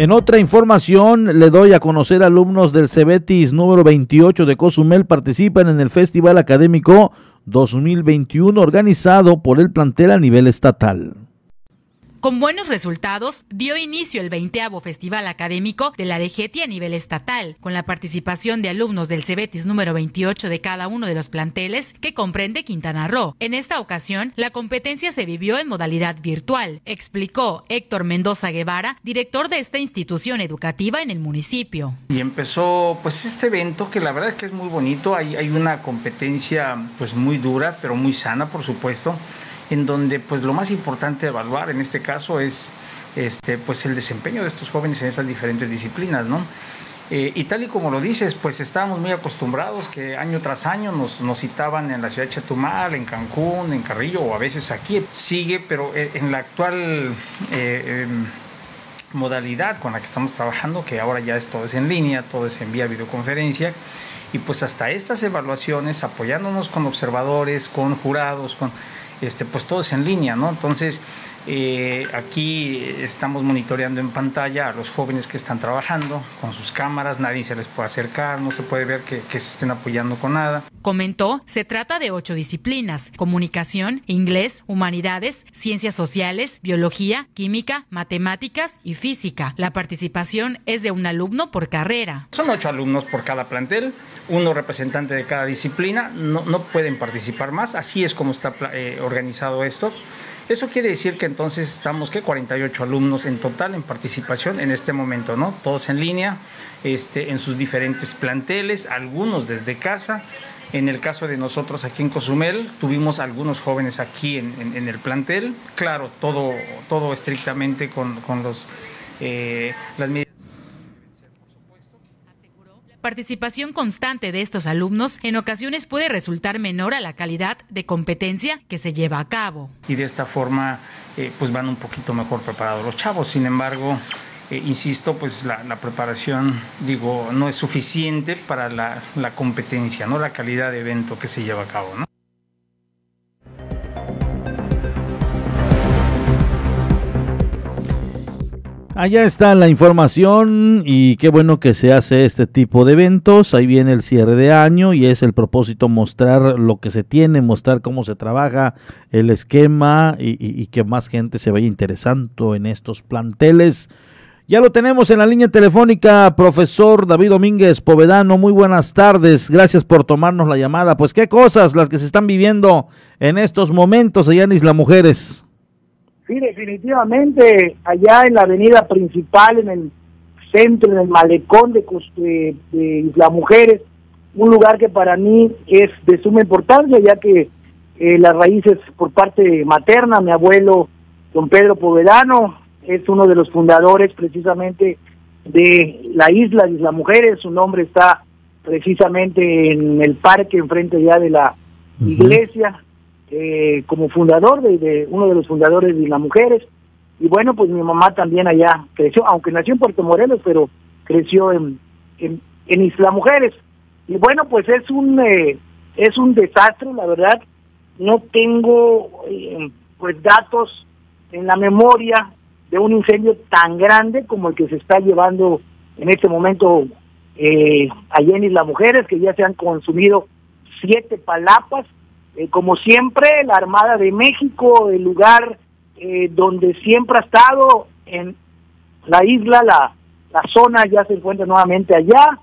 En otra información, le doy a conocer alumnos del Cebetis número 28 de Cozumel participan en el Festival Académico 2021 organizado por el plantel a nivel estatal.
Con buenos resultados, dio inicio el 20 Festival Académico de la DGT a nivel estatal, con la participación de alumnos del Cebetis número 28 de cada uno de los planteles que comprende Quintana Roo. En esta ocasión, la competencia se vivió en modalidad virtual, explicó Héctor Mendoza Guevara, director de esta institución educativa en el municipio.
Y empezó pues este evento que la verdad es que es muy bonito, hay, hay una competencia pues muy dura, pero muy sana por supuesto en donde pues lo más importante de evaluar en este caso es este, pues el desempeño de estos jóvenes en estas diferentes disciplinas, ¿no? Eh, y tal y como lo dices, pues estábamos muy acostumbrados que año tras año nos, nos, citaban en la ciudad de Chetumal, en Cancún, en Carrillo o a veces aquí. Sigue, pero eh, en la actual eh, em, modalidad con la que estamos trabajando, que ahora ya es todo es en línea, todo es en vía videoconferencia, y pues hasta estas evaluaciones, apoyándonos con observadores, con jurados, con este, pues todo es en línea, ¿no? Entonces, eh, aquí estamos monitoreando en pantalla a los jóvenes que están trabajando con sus cámaras, nadie se les puede acercar, no se puede ver que, que, se estén apoyando con nada.
Comentó, se trata de ocho disciplinas, comunicación, inglés, humanidades, ciencias sociales, biología, química, matemáticas y física. La participación es de un alumno por carrera.
Son ocho alumnos por cada plantel, uno representante de cada disciplina, no, no pueden participar más, así es como está eh, organizado esto. Eso quiere decir que entonces estamos que 48 alumnos en total en participación en este momento, ¿no? Todos en línea, este, en sus diferentes planteles, algunos desde casa. En el caso de nosotros aquí en Cozumel, tuvimos algunos jóvenes aquí en, el plantel, claro, todo, todo estrictamente con, los, eh, las medidas
participación constante de estos alumnos en ocasiones puede resultar menor a la calidad de competencia que se lleva a cabo.
Y de esta forma eh, pues van un poquito mejor preparados los chavos. Sin embargo, eh, insisto, pues la, preparación, digo, no es suficiente para la, la, competencia, ¿no? La calidad de evento que se lleva a cabo, ¿no?
Allá está la información y qué bueno que se hace este tipo de eventos. Ahí viene el cierre de año y es el propósito mostrar lo que se tiene, mostrar cómo se trabaja el esquema y, que más gente se vaya interesando en estos planteles. Ya lo tenemos en la línea telefónica, profesor David Domínguez Povedano. Muy buenas tardes, gracias por tomarnos la llamada. Pues qué cosas las que se están viviendo en estos momentos allá en Isla Mujeres.
Sí, definitivamente, allá en la avenida principal, en el centro, en el malecón de, de, Isla Mujeres,
un lugar que para mí es de suma importancia, ya que eh, las raíces por parte materna, mi abuelo don Pedro Povedano es uno de los fundadores precisamente de la isla de las mujeres, su nombre está precisamente en el parque enfrente ya de la iglesia, eh, como fundador de, uno de los fundadores de las mujeres. Y bueno, pues mi mamá también allá creció, aunque nació en Puerto Morelos, pero creció en, en, en Isla Mujeres. Y bueno, pues es un eh, es un desastre, la verdad. No tengo eh, pues datos en la memoria de un incendio tan grande como el que se está llevando en este momento eh, allá en Isla Mujeres, que ya se han consumido siete palapas. Eh, como siempre, la Armada de México, el lugar eh, donde siempre ha estado en la isla, la, la zona ya se encuentra nuevamente allá.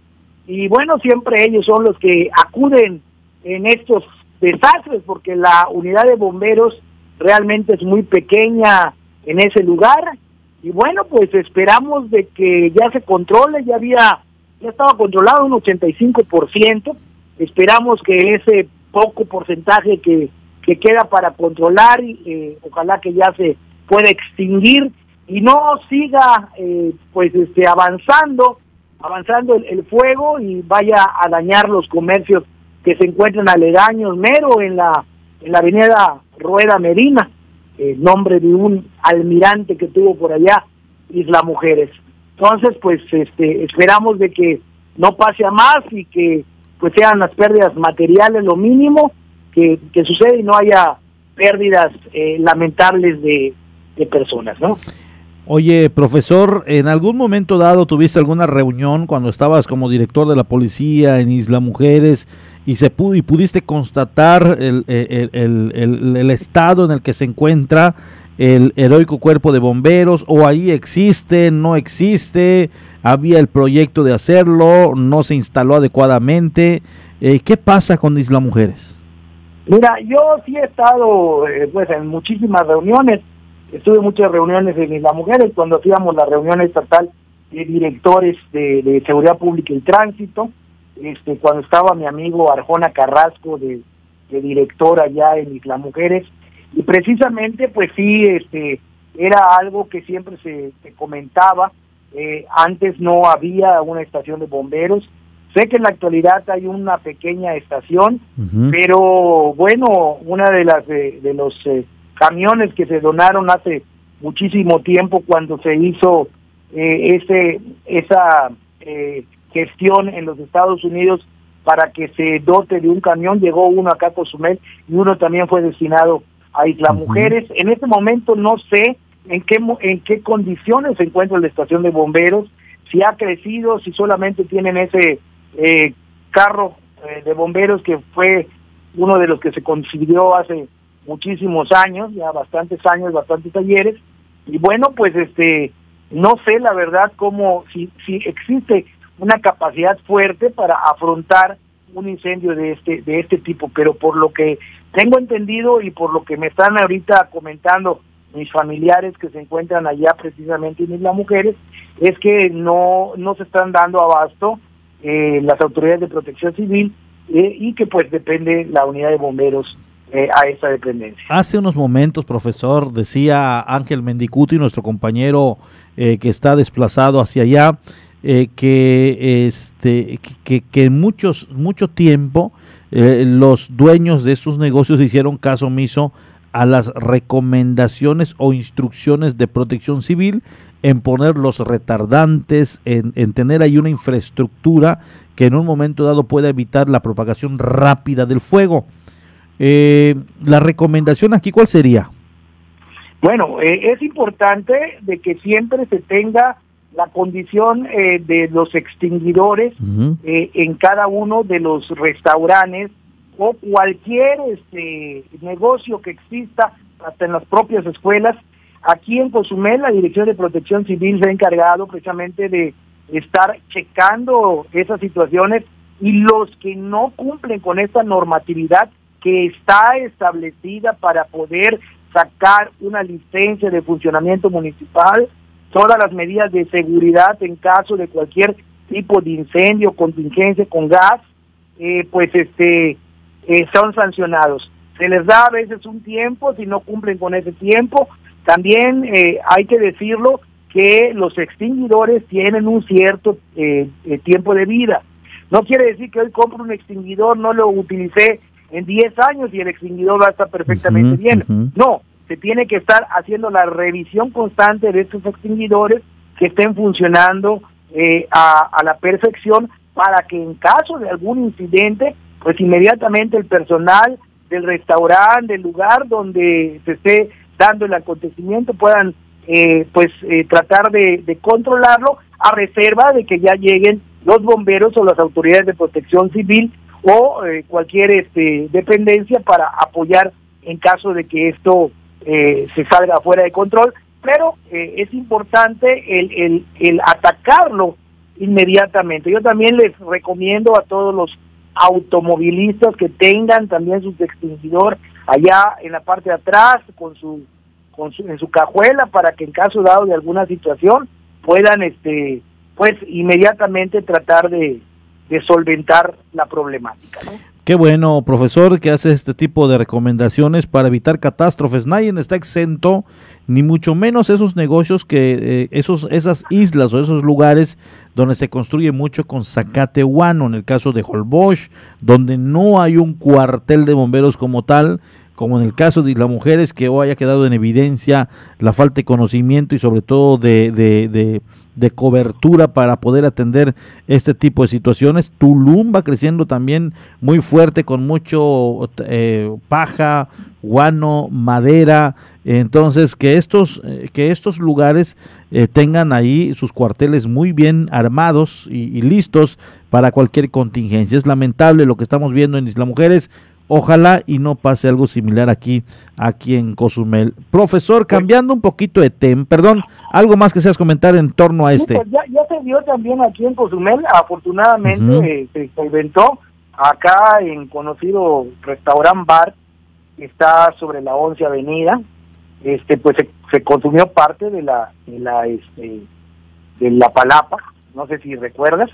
Y bueno, siempre ellos son los que acuden en estos desastres, porque la unidad de bomberos realmente es muy pequeña en ese lugar. Y bueno, pues esperamos de que ya se controle, ya había, ya estaba controlado un 85%, esperamos que ese poco porcentaje que, que queda para controlar, eh, ojalá que ya se pueda extinguir y no siga eh, pues este avanzando, avanzando el, fuego y vaya a dañar los comercios que se encuentran aledaños, mero en la, en la avenida Rueda Medina, eh, nombre de un almirante que tuvo por allá, Isla Mujeres. Entonces, pues este, esperamos de que no pase a más y que pues sean las pérdidas materiales lo mínimo que, que sucede y no haya pérdidas eh, lamentables de, de personas, ¿no?
Oye, profesor, ¿en algún momento dado tuviste alguna reunión cuando estabas como director de la policía en Isla Mujeres y se pudo y pudiste constatar el, el, el, el, estado en el que se encuentra el heroico cuerpo de bomberos o ahí existe, no existe, había el proyecto de hacerlo, no se instaló adecuadamente. Eh, ¿Qué pasa con Isla Mujeres?
Mira, yo sí he estado eh, pues en muchísimas reuniones, estuve en muchas reuniones en Isla Mujeres cuando hacíamos la reunión estatal de directores de, seguridad pública y tránsito, este, cuando estaba mi amigo Arjona Carrasco de, de director allá en Isla Mujeres, y precisamente pues sí, este, era algo que siempre se, comentaba, eh, antes no había una estación de bomberos, sé que en la actualidad hay una pequeña estación, pero bueno, una de las de, los eh, camiones que se donaron hace muchísimo tiempo cuando se hizo eh, ese esa eh, gestión en los Estados Unidos para que se dote de un camión, llegó uno acá a Cozumel y uno también fue destinado Isla Mujeres. En este momento no sé en qué, en qué condiciones se encuentra la estación de bomberos, si ha crecido, si solamente tienen ese eh, carro eh, de bomberos que fue uno de los que se consiguió hace muchísimos años, ya bastantes años, bastantes talleres, y bueno, pues este, no sé la verdad cómo, si, si existe una capacidad fuerte para afrontar un incendio de este de este tipo, pero por lo que tengo entendido y por lo que me están ahorita comentando mis familiares que se encuentran allá precisamente en Isla Mujeres, es que no no se están dando abasto eh, las autoridades de protección civil eh, y que pues depende la unidad de bomberos eh, a esa dependencia.
Hace unos momentos, profesor, decía Ángel Mendicuti, nuestro compañero eh, que está desplazado hacia allá, eh, que este que, que muchos mucho tiempo eh, los dueños de estos negocios hicieron caso omiso a las recomendaciones o instrucciones de protección civil en poner los retardantes, en, en, tener ahí una infraestructura que en un momento dado pueda evitar la propagación rápida del fuego. Eh, la recomendación aquí, ¿cuál sería?
Bueno, eh, es importante de que siempre se tenga la condición eh, de los extinguidores eh, en cada uno de los restaurantes o cualquier este negocio que exista hasta en las propias escuelas. Aquí en Cozumel la Dirección de Protección Civil se ha encargado precisamente de estar checando esas situaciones y los que no cumplen con esta normatividad que está establecida para poder sacar una licencia de funcionamiento municipal, todas las medidas de seguridad en caso de cualquier tipo de incendio, contingencia con gas, eh, pues este eh, son sancionados. Se les da a veces un tiempo, si no cumplen con ese tiempo. También eh, hay que decirlo que los extinguidores tienen un cierto tiempo de vida. No quiere decir que hoy compro un extinguidor, no lo utilicé en 10 años y el extinguidor va a estar perfectamente bien. No, se tiene que estar haciendo la revisión constante de estos extinguidores que estén funcionando a, a la perfección para que en caso de algún incidente, pues inmediatamente el personal del restaurante, del lugar donde se esté dando el acontecimiento puedan eh, pues eh, tratar de, controlarlo a reserva de que ya lleguen los bomberos o las autoridades de protección civil o eh, cualquier este, dependencia para apoyar en caso de que esto se salga fuera de control. Pero es importante el, el, el atacarlo inmediatamente. Yo también les recomiendo a todos los automovilistas que tengan también su extinguidor allá en la parte de atrás con su, con su en su cajuela para que en caso dado de alguna situación puedan este pues inmediatamente tratar de, solventar la problemática.
Qué bueno, profesor, que hace este tipo de recomendaciones para evitar catástrofes. Nadie está exento, ni mucho menos esos negocios que, eh, esos, esas islas o esos lugares donde se construye mucho con zacate huano, en el caso de Holbox, donde no hay un cuartel de bomberos como tal, como en el caso de las mujeres, que hoy haya quedado en evidencia la falta de conocimiento y sobre todo de, de de cobertura para poder atender este tipo de situaciones. Tulum va creciendo también muy fuerte con mucho eh, paja, guano, madera. Entonces, que estos, eh, que estos lugares eh, tengan ahí sus cuarteles muy bien armados y, y, listos para cualquier contingencia. Es lamentable lo que estamos viendo en Isla Mujeres. Ojalá y no pase algo similar aquí, aquí en Cozumel. Profesor, cambiando un poquito de tema, perdón, algo más que seas comentar en torno a este.
Pues ya, se dio también aquí en Cozumel, afortunadamente se inventó acá en conocido restaurant bar, está sobre la 11 Avenida, este pues se, consumió parte de la de la este de la palapa, no sé si recuerdas,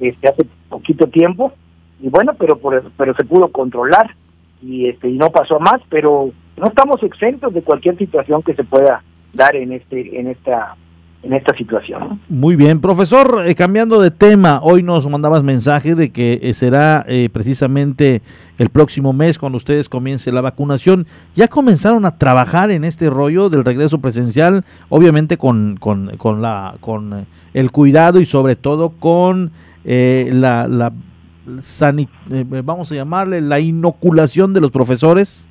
este hace poquito tiempo y bueno, pero pero se pudo controlar y este y no pasó más, pero no estamos exentos de cualquier situación que se pueda dar en este en esta en esta situación.
Muy bien, profesor, eh, cambiando de tema, hoy nos mandabas mensaje de que eh, será eh, precisamente el próximo mes cuando ustedes comiencen la vacunación. ¿Ya comenzaron a trabajar en este rollo del regreso presencial? Obviamente con, con, con la, con el cuidado y sobre todo con la, la eh, vamos a llamarle, la inoculación de los profesores?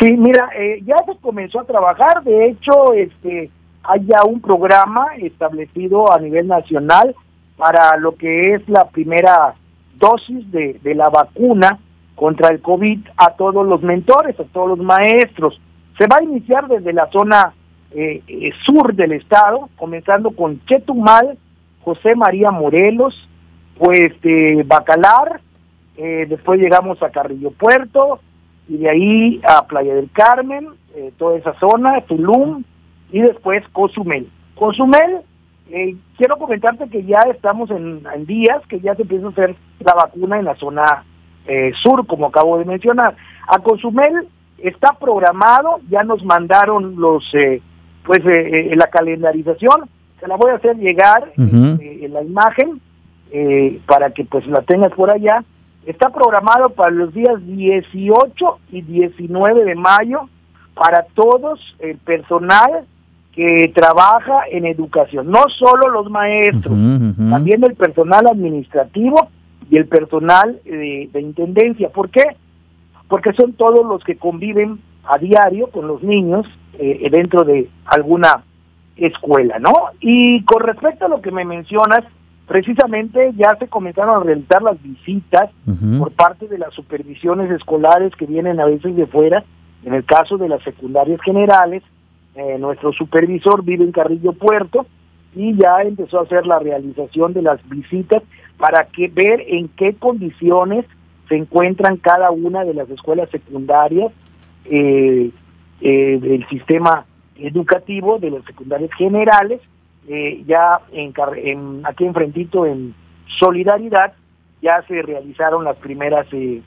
Sí, mira, eh, ya se comenzó a trabajar, de hecho, este, hay ya un programa establecido a nivel nacional para lo que es la primera dosis de, de la vacuna contra el COVID a todos los mentores, a todos los maestros. Se va a iniciar desde la zona eh, sur del estado, comenzando con Chetumal, José María Morelos, pues de Bacalar, eh, después llegamos a Carrillo Puerto, y de ahí a Playa del Carmen, eh, toda esa zona, Tulum, y después Cozumel. Cozumel, eh, quiero comentarte que ya estamos en, días que ya se empieza a hacer la vacuna en la zona sur, como acabo de mencionar. A Cozumel está programado, ya nos mandaron los, pues, la calendarización, se la voy a hacer llegar en la imagen, eh, para que pues la tengas por allá. Está programado para los días 18 y 19 de mayo para todos el personal que trabaja en educación, no solo los maestros, también el personal administrativo y el personal de, intendencia. ¿Por qué? Porque son todos los que conviven a diario con los niños eh, dentro de alguna escuela, ¿no? Y con respecto a lo que me mencionas, precisamente ya se comenzaron a realizar las visitas por parte de las supervisiones escolares que vienen a veces de fuera. En el caso de las secundarias generales, eh, nuestro supervisor vive en Carrillo Puerto y ya empezó a hacer la realización de las visitas para que ver en qué condiciones se encuentran cada una de las escuelas secundarias eh, eh, del sistema educativo de las secundarias generales eh, ya en, aquí enfrentito en solidaridad ya se realizaron las primeras eh,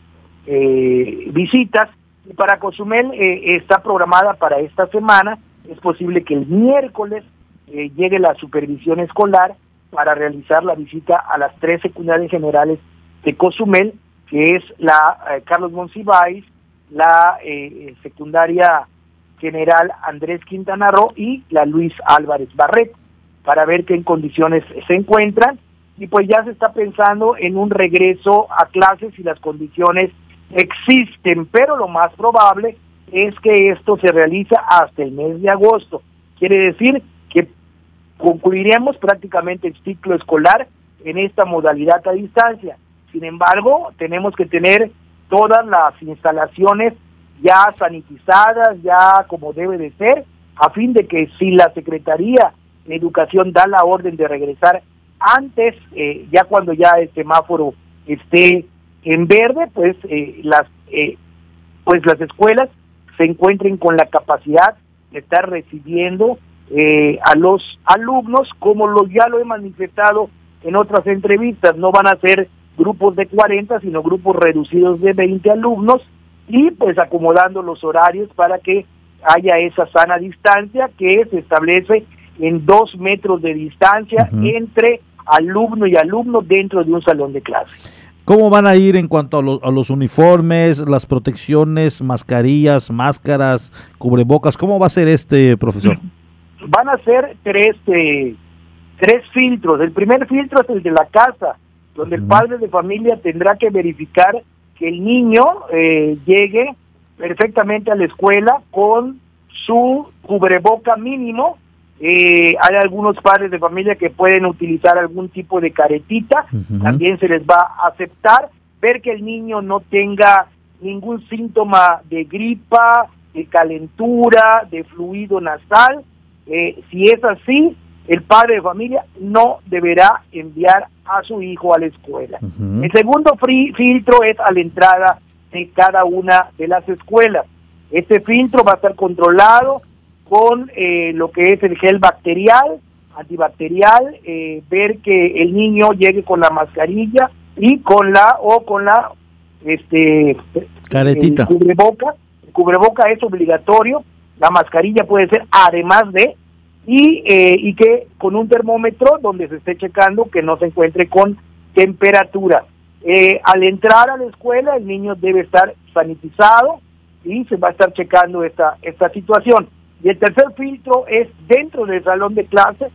eh, visitas y para Cozumel eh, está programada para esta semana. Es posible que el miércoles eh, llegue la supervisión escolar para realizar la visita a las tres secundarias generales de Cozumel, que es la Carlos Monsiváis, la secundaria general Andrés Quintana Roo y la Luis Álvarez Barret, para ver qué condiciones se encuentran. Y pues ya se está pensando en un regreso a clases si las condiciones existen, pero lo más probable es que esto se realiza hasta el mes de agosto. Quiere decir que concluiremos prácticamente el ciclo escolar en esta modalidad a distancia. Sin embargo, tenemos que tener todas las instalaciones ya sanitizadas, ya como debe de ser, a fin de que si la Secretaría Educación da la orden de regresar antes, eh, ya cuando ya el semáforo esté en verde, pues eh, las eh, pues las escuelas se encuentren con la capacidad de estar recibiendo eh, a los alumnos, como lo ya lo he manifestado en otras entrevistas, no van a ser grupos de 40, sino grupos reducidos de 20 alumnos y pues acomodando los horarios para que haya esa sana distancia que se establece en dos metros de distancia entre alumno y alumno dentro de un salón de clase.
¿Cómo van a ir en cuanto a, lo- a los uniformes, las protecciones, mascarillas, máscaras, cubrebocas? ¿Cómo va a ser este, profesor?
Van a ser tres, eh, tres filtros. El primer filtro es el de la casa, donde el padre de familia tendrá que verificar que el niño eh, llegue perfectamente a la escuela con su cubreboca mínimo. Eh, hay algunos padres de familia que pueden utilizar algún tipo de caretita, también se les va a aceptar, ver que el niño no tenga ningún síntoma de gripa, de calentura, de fluido nasal. Eh, si es así, el padre de familia no deberá enviar a su hijo a la escuela. El segundo filtro es a la entrada de cada una de las escuelas. Este filtro va a estar controlado con eh, lo que es el gel bacterial, antibacterial, eh, ver que el niño llegue con la mascarilla y con la o con la este
Caretita.
el cubreboca. El cubreboca es obligatorio, la mascarilla puede ser además de y, eh, y que con un termómetro donde se esté checando que no se encuentre con temperatura. Eh, al entrar a la escuela el niño debe estar sanitizado y se va a estar checando esta, esta situación. Y el tercer filtro es dentro del salón de clase.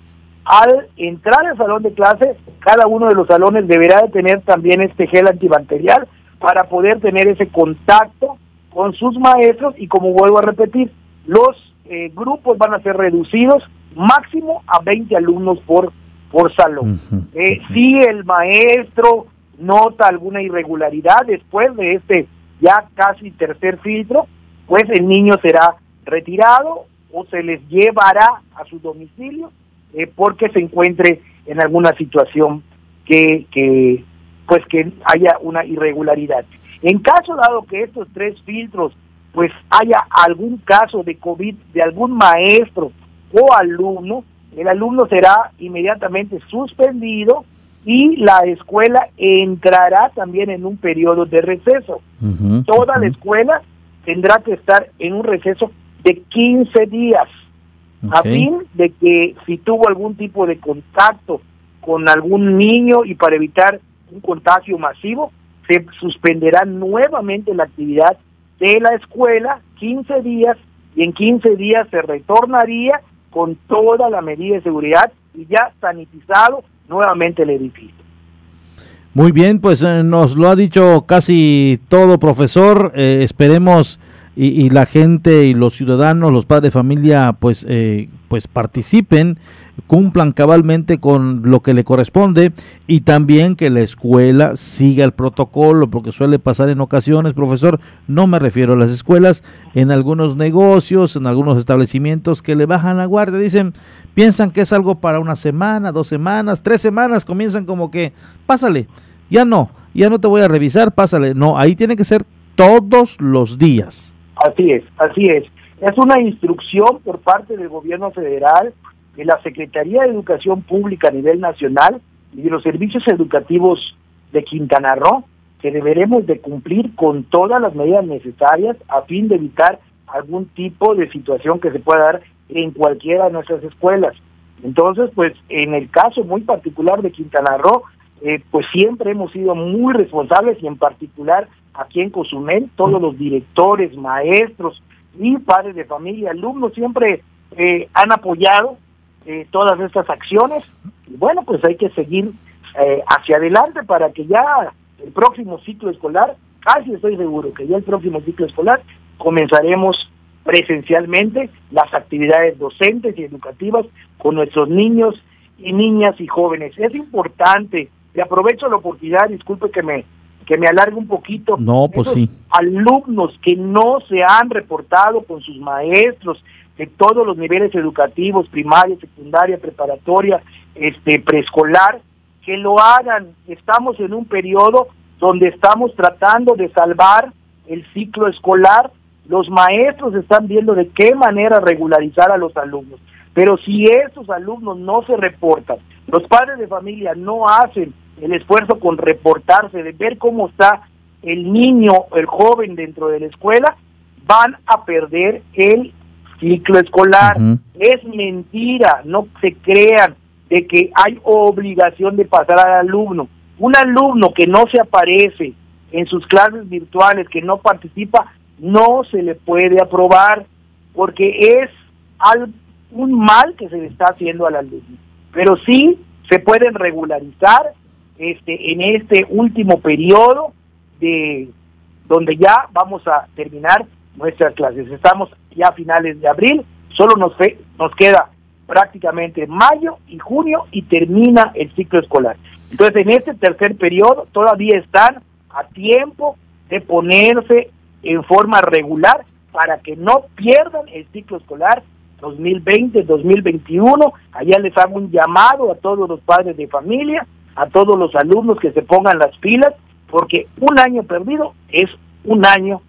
Al entrar al salón de clase, cada uno de los salones deberá de tener también este gel antibacterial para poder tener ese contacto con sus maestros y como vuelvo a repetir, los eh, grupos van a ser reducidos máximo a 20 alumnos por, por salón. Eh, si el maestro nota alguna irregularidad después de este ya casi tercer filtro, pues el niño será retirado o se les llevará a su domicilio eh, porque se encuentre en alguna situación que, que pues que haya una irregularidad. En caso dado que estos tres filtros pues haya algún caso de COVID de algún maestro o alumno, el alumno será inmediatamente suspendido y la escuela entrará también en un periodo de receso. Toda la escuela tendrá que estar en un receso de 15 días a fin de que si tuvo algún tipo de contacto con algún niño y para evitar un contagio masivo, se suspenderá nuevamente la actividad de la escuela 15 días y en 15 días se retornaría con toda la medida de seguridad y ya sanitizado nuevamente el edificio.
Muy bien, pues eh, nos lo ha dicho casi todo, profesor. Eh, esperemos y, y la gente y los ciudadanos, los padres de familia, pues, eh, pues participen, cumplan cabalmente con lo que le corresponde y también que la escuela siga el protocolo, porque suele pasar en ocasiones, profesor. No me refiero a las escuelas, en algunos negocios, en algunos establecimientos que le bajan la guardia, dicen, piensan que es algo para una semana, dos semanas, tres semanas, comienzan como que, pásale, ya no, ya no te voy a revisar, pásale. No, ahí tiene que ser todos los días.
Así es, así es. Es una instrucción por parte del gobierno federal, de la Secretaría de Educación Pública a nivel nacional y de los servicios educativos de Quintana Roo que deberemos de cumplir con todas las medidas necesarias a fin de evitar algún tipo de situación que se pueda dar en cualquiera de nuestras escuelas. Entonces, pues en el caso muy particular de Quintana Roo, eh, pues siempre hemos sido muy responsables y en particular aquí en Cozumel, todos los directores, maestros y padres de familia, alumnos siempre eh, han apoyado eh, todas estas acciones y bueno, pues hay que seguir hacia adelante para que ya el próximo ciclo escolar, casi estoy seguro que ya el próximo ciclo escolar comenzaremos presencialmente las actividades docentes y educativas con nuestros niños y niñas y jóvenes. Es importante, y aprovecho la oportunidad, disculpe que me que me alargue un poquito.
No, pues sí.
Alumnos que no se han reportado con sus maestros de todos los niveles educativos, primaria, secundaria, preparatoria, este preescolar, que lo hagan. Estamos en un periodo donde estamos tratando de salvar el ciclo escolar los maestros están viendo de qué manera regularizar a los alumnos. Pero si esos alumnos no se reportan, los padres de familia no hacen el esfuerzo con reportarse, de ver cómo está el niño, el joven dentro de la escuela, van a perder el ciclo escolar. Es mentira, no se crean de que hay obligación de pasar al alumno. Un alumno que no se aparece en sus clases virtuales, que no participa, no se le puede aprobar porque es un mal que se le está haciendo al alumno. Pero sí se pueden regularizar este en este último periodo de donde ya vamos a terminar nuestras clases. Estamos ya a finales de abril, solo nos nos queda prácticamente mayo y junio y termina el ciclo escolar. Entonces, en este tercer periodo todavía están a tiempo de ponerse en forma regular para que no pierdan el ciclo escolar 2020-2021. Allá les hago un llamado a todos los padres de familia, a todos los alumnos que se pongan las pilas, porque un año perdido es un año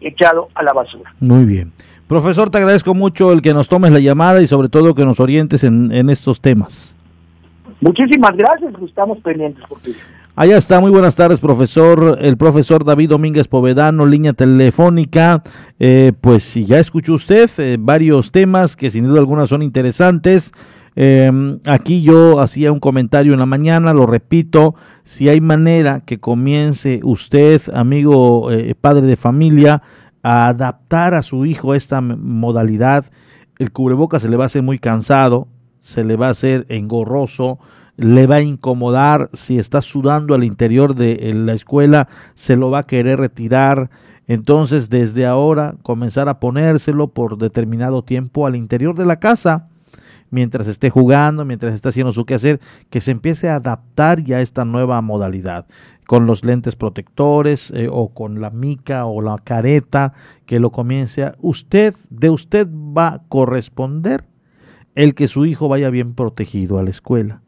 echado a la basura.
Muy bien. Profesor, te agradezco mucho el que nos tomes la llamada y sobre todo que nos orientes en, en estos temas.
Muchísimas gracias, estamos pendientes por ti.
Allá está, muy buenas tardes, profesor. El profesor David Domínguez Povedano, línea telefónica. Eh, pues si ya escuchó usted eh, varios temas que sin duda alguna son interesantes. Em, aquí yo hacía un comentario en la mañana, lo repito, si hay manera que comience usted, amigo eh, padre de familia, a adaptar a su hijo esta modalidad, el cubreboca se le va a hacer muy cansado, se le va a hacer engorroso, le va a incomodar, si está sudando al interior de la escuela, se lo va a querer retirar. Entonces, desde ahora, comenzar a ponérselo por determinado tiempo al interior de la casa, mientras esté jugando, mientras esté haciendo su quehacer, que se empiece a adaptar ya a esta nueva modalidad, con los lentes protectores eh, o con la mica o la careta, que lo comience a... Usted, de usted va a corresponder el que su hijo vaya bien protegido a la escuela.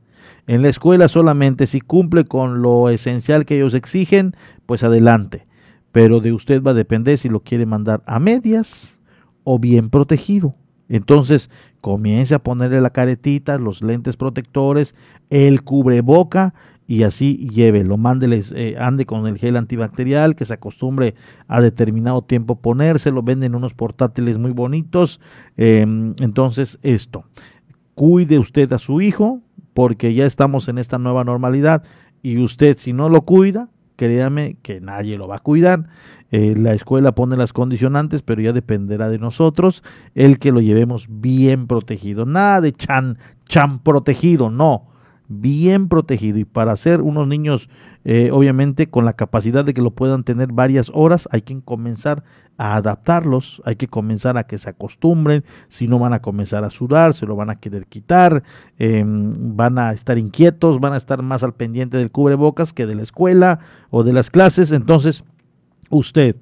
En la escuela solamente si cumple con lo esencial que ellos exigen, pues adelante. Pero de usted va a depender si lo quiere mandar a medias o bien protegido. Entonces comience a ponerle la caretita, los lentes protectores, el cubreboca y así llévelo. Mándeles, eh, ande con el gel antibacterial, que se acostumbre a determinado tiempo ponérselo. Venden unos portátiles muy bonitos. Em, entonces, esto. Cuide usted a su hijo, porque ya estamos en esta nueva normalidad y usted si no lo cuida, créame que nadie lo va a cuidar. Eh, la escuela pone las condicionantes, pero ya dependerá de nosotros el que lo llevemos bien protegido. Nada de chan, chan protegido, no bien protegido y para ser unos niños eh, obviamente con la capacidad de que lo puedan tener varias horas hay que comenzar a adaptarlos, hay que comenzar a que se acostumbren, si no van a comenzar a sudar, se lo van a querer quitar, em, van a estar inquietos, van a estar más al pendiente del cubrebocas que de la escuela o de las clases, entonces usted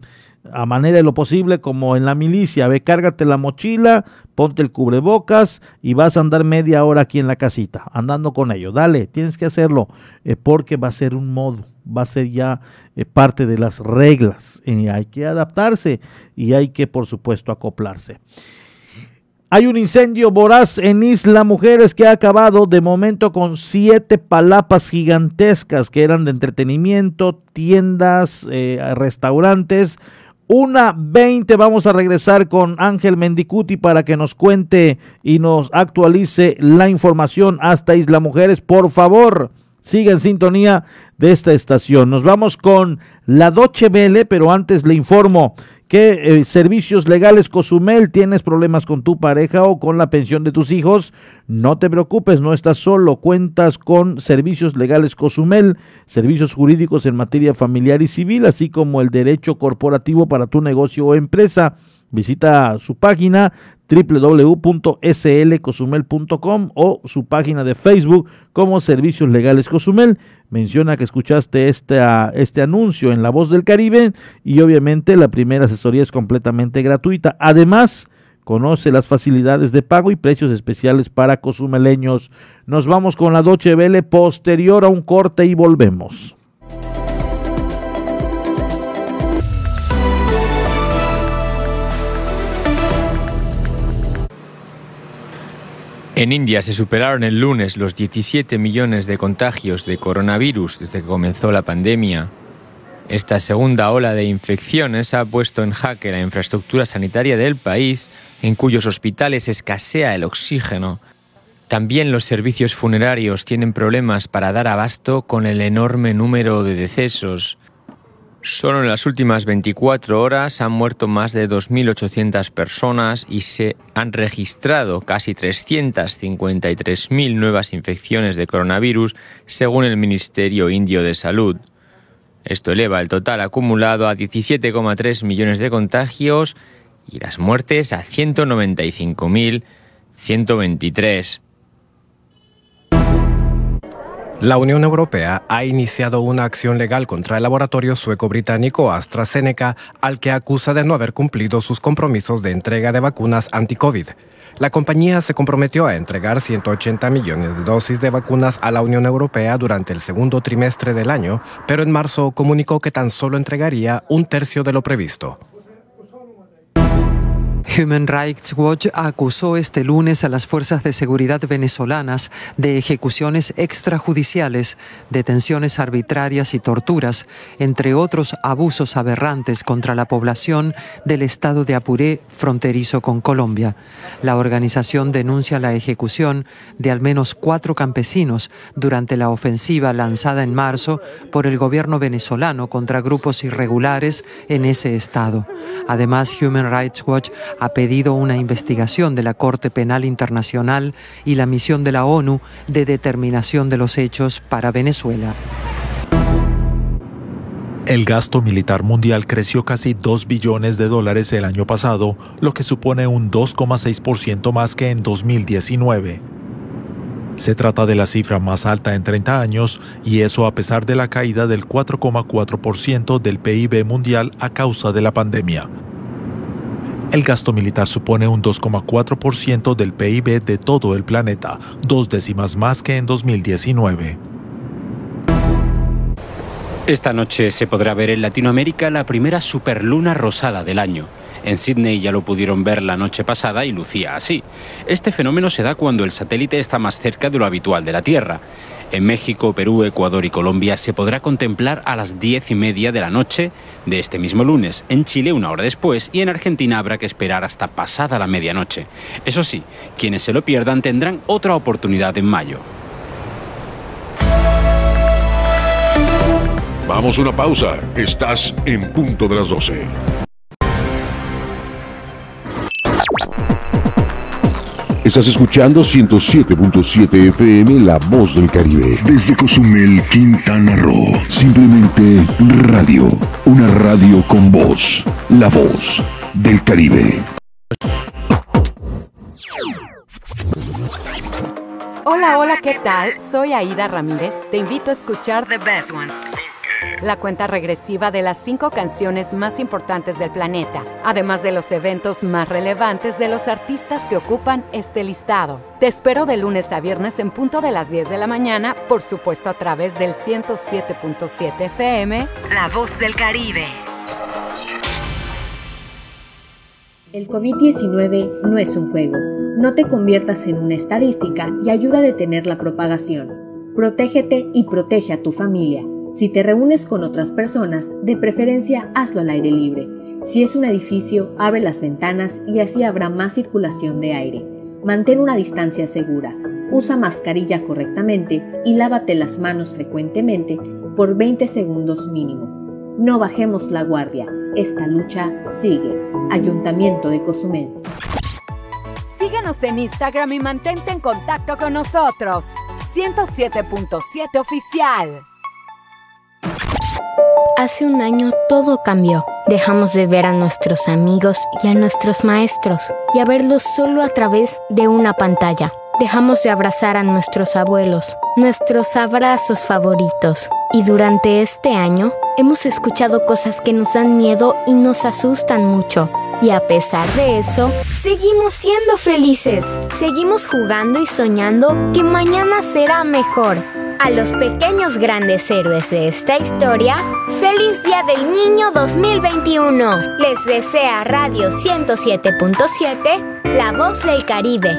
a manera de lo posible, como en la milicia, ve, cárgate la mochila, ponte el cubrebocas y vas a andar media hora aquí en la casita, andando con ellos. Dale, tienes que hacerlo, eh, porque va a ser un modo, va a ser ya eh, parte de las reglas. y hay que adaptarse y hay que, por supuesto, acoplarse. Hay un incendio voraz en Isla Mujeres que ha acabado de momento con siete palapas gigantescas que eran de entretenimiento, tiendas, eh, restaurantes. Una 20 vamos a regresar con Ángel Mendicuti para que nos cuente y nos actualice la información hasta Isla Mujeres. Por favor, siga en sintonía de esta estación. Nos vamos con la Doche Vele, pero antes le informo que eh, Servicios Legales Cozumel tienes problemas con tu pareja o con la pensión de tus hijos, no te preocupes, no estás solo, cuentas con Servicios Legales Cozumel, servicios jurídicos en materia familiar y civil, así como el derecho corporativo para tu negocio o empresa. Visita su página www.slcosumel.com o su página de Facebook como Servicios Legales Cozumel. Menciona que escuchaste este, este anuncio en La Voz del Caribe y obviamente la primera asesoría es completamente gratuita. Además, conoce las facilidades de pago y precios especiales para cozumeleños. Nos vamos con la Doche Vele posterior a un corte y volvemos.
En India se superaron el lunes los 17 millones de contagios de coronavirus desde que comenzó la pandemia. Esta segunda ola de infecciones ha puesto en jaque la infraestructura sanitaria del país, en cuyos hospitales escasea el oxígeno. También los servicios funerarios tienen problemas para dar abasto con el enorme número de decesos. Solo en las últimas 24 horas han muerto más de 2.800 personas y se han registrado casi 353.000 nuevas infecciones de coronavirus, según el Ministerio Indio de Salud. Esto eleva el total acumulado a 17,3 millones de contagios y las muertes a 195.123.
La Unión Europea ha iniciado una acción legal contra el laboratorio sueco-británico AstraZeneca, al que acusa de no haber cumplido sus compromisos de entrega de vacunas anti-COVID. La compañía se comprometió a entregar 180 millones de dosis de vacunas a la Unión Europea durante el segundo trimestre del año, pero en marzo comunicó que tan solo entregaría un tercio de lo previsto.
Human Rights Watch acusó este lunes a las fuerzas de seguridad venezolanas de ejecuciones extrajudiciales, detenciones arbitrarias y torturas, entre otros abusos aberrantes contra la población del estado de Apuré, fronterizo con Colombia. La organización denuncia la ejecución de al menos cuatro campesinos durante la ofensiva lanzada en marzo por el gobierno venezolano contra grupos irregulares en ese estado. Además, Human Rights Watch ha pedido una investigación de la Corte Penal Internacional y la misión de la ONU de determinación de los hechos para Venezuela.
El gasto militar mundial creció casi 2 billones de dólares el año pasado, lo que supone un 2,6% más que en 2019. Se trata de la cifra más alta en 30 años y eso a pesar de la caída del 4,4% del PIB mundial a causa de la pandemia. El gasto militar supone un 2,4% del PIB de todo el planeta, dos décimas más que en 2019.
Esta noche se podrá ver en Latinoamérica la primera superluna rosada del año. En Sydney ya lo pudieron ver la noche pasada y lucía así. Este fenómeno se da cuando el satélite está más cerca de lo habitual de la Tierra. En México, Perú, Ecuador y Colombia se podrá contemplar a las diez y media de la noche de este mismo lunes. En Chile una hora después y en Argentina habrá que esperar hasta pasada la medianoche. Eso sí, quienes se lo pierdan tendrán otra oportunidad en mayo.
Vamos a una pausa. Estás en punto de las 12. Estás escuchando 107.7 FM La Voz del Caribe. Desde Cozumel, Quintana Roo. Simplemente radio. Una radio con voz. La Voz del Caribe.
Hola, hola, ¿qué tal? Soy Aida Ramírez. Te invito a escuchar The Best Ones la cuenta regresiva de las cinco canciones más importantes del planeta, además de los eventos más relevantes de los artistas que ocupan este listado. Te espero de lunes a viernes en punto de las 10 de la mañana, por supuesto a través del 107.7 FM, La Voz del Caribe.
El COVID-19 no es un juego No te conviertas en una estadística y ayuda a detener la propagación. Protégete y protege a tu familia. Si te reúnes con otras personas, de preferencia hazlo al aire libre. Si es un edificio, abre las ventanas y así habrá más circulación de aire. Mantén una distancia segura. Usa mascarilla correctamente y lávate las manos frecuentemente por 20 segundos mínimo. No bajemos la guardia. Esta lucha sigue. Ayuntamiento de Cozumel.
Síguenos en Instagram y mantente en contacto con nosotros. 107.7 oficial.
Hace un año todo cambió. Dejamos de ver a nuestros amigos y a nuestros maestros y a verlos solo a través de una pantalla. Dejamos de abrazar a nuestros abuelos, nuestros abrazos favoritos. Y durante este año hemos escuchado cosas que nos dan miedo y nos asustan mucho. Y a pesar de eso, seguimos siendo felices. Seguimos jugando y soñando que mañana será mejor. A los pequeños grandes héroes de esta historia, feliz Día del Niño 2021. Les desea Radio 107.7, La Voz del Caribe.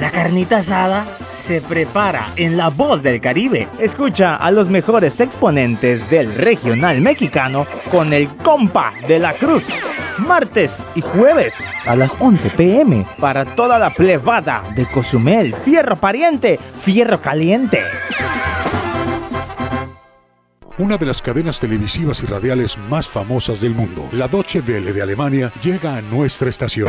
La carnita asada se prepara en La Voz del Caribe. Escucha a los mejores exponentes del regional mexicano con el compa de la cruz. Martes y jueves a las 11 pm para toda la plebada de Cozumel. Fierro pariente, fierro caliente.
Una de las cadenas televisivas y radiales más famosas del mundo, la Deutsche Welle de Alemania, llega a nuestra estación.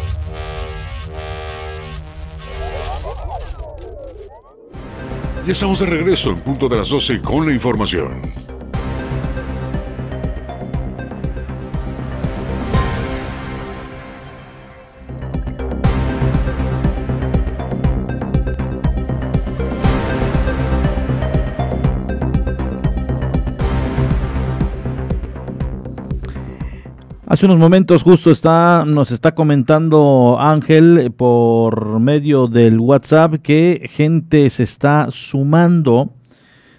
Ya estamos de regreso en punto de las 12 con la información.
Hace unos momentos justo está, nos está comentando Ángel por medio del WhatsApp que gente se está sumando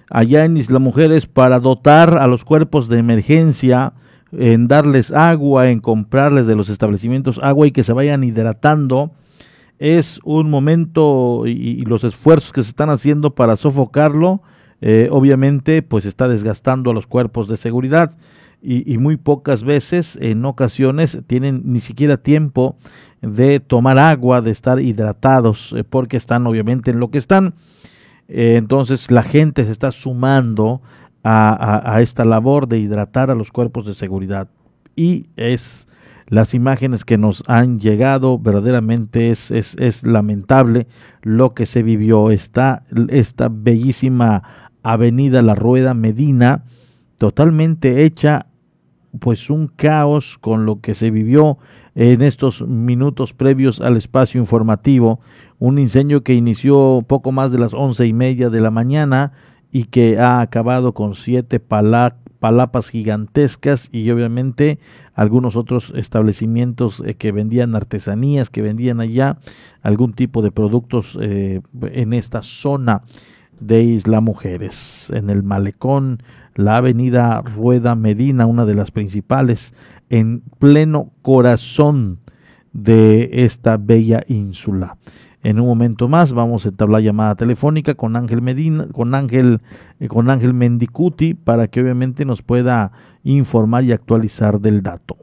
allá en Isla Mujeres para dotar a los cuerpos de emergencia, en darles agua, en comprarles de los establecimientos agua y que se vayan hidratando. Es un momento y, los esfuerzos que se están haciendo para sofocarlo, eh, obviamente, pues está desgastando a los cuerpos de seguridad y, muy pocas veces, en ocasiones, tienen ni siquiera tiempo de tomar agua, de estar hidratados, eh, porque están obviamente en lo que están. Eh, entonces la gente se está sumando a, esta labor de hidratar a los cuerpos de seguridad. Y es las imágenes que nos han llegado, verdaderamente es, es, es lamentable lo que se vivió. Está esta bellísima avenida La Rueda Medina, totalmente hecha pues un caos con lo que se vivió en estos minutos previos al espacio informativo, un incendio que inició poco más de las once y media de la mañana y que ha acabado con siete pala palapas gigantescas y obviamente algunos otros establecimientos eh, que vendían artesanías, que vendían allá algún tipo de productos eh, en esta zona de Isla Mujeres, en el malecón la avenida Rueda Medina, una de las principales, en pleno corazón de esta bella ínsula. En un momento más vamos a entablar llamada telefónica con Ángel Medina, con Ángel, eh, con Ángel Mendicuti, para que obviamente nos pueda informar y actualizar del dato.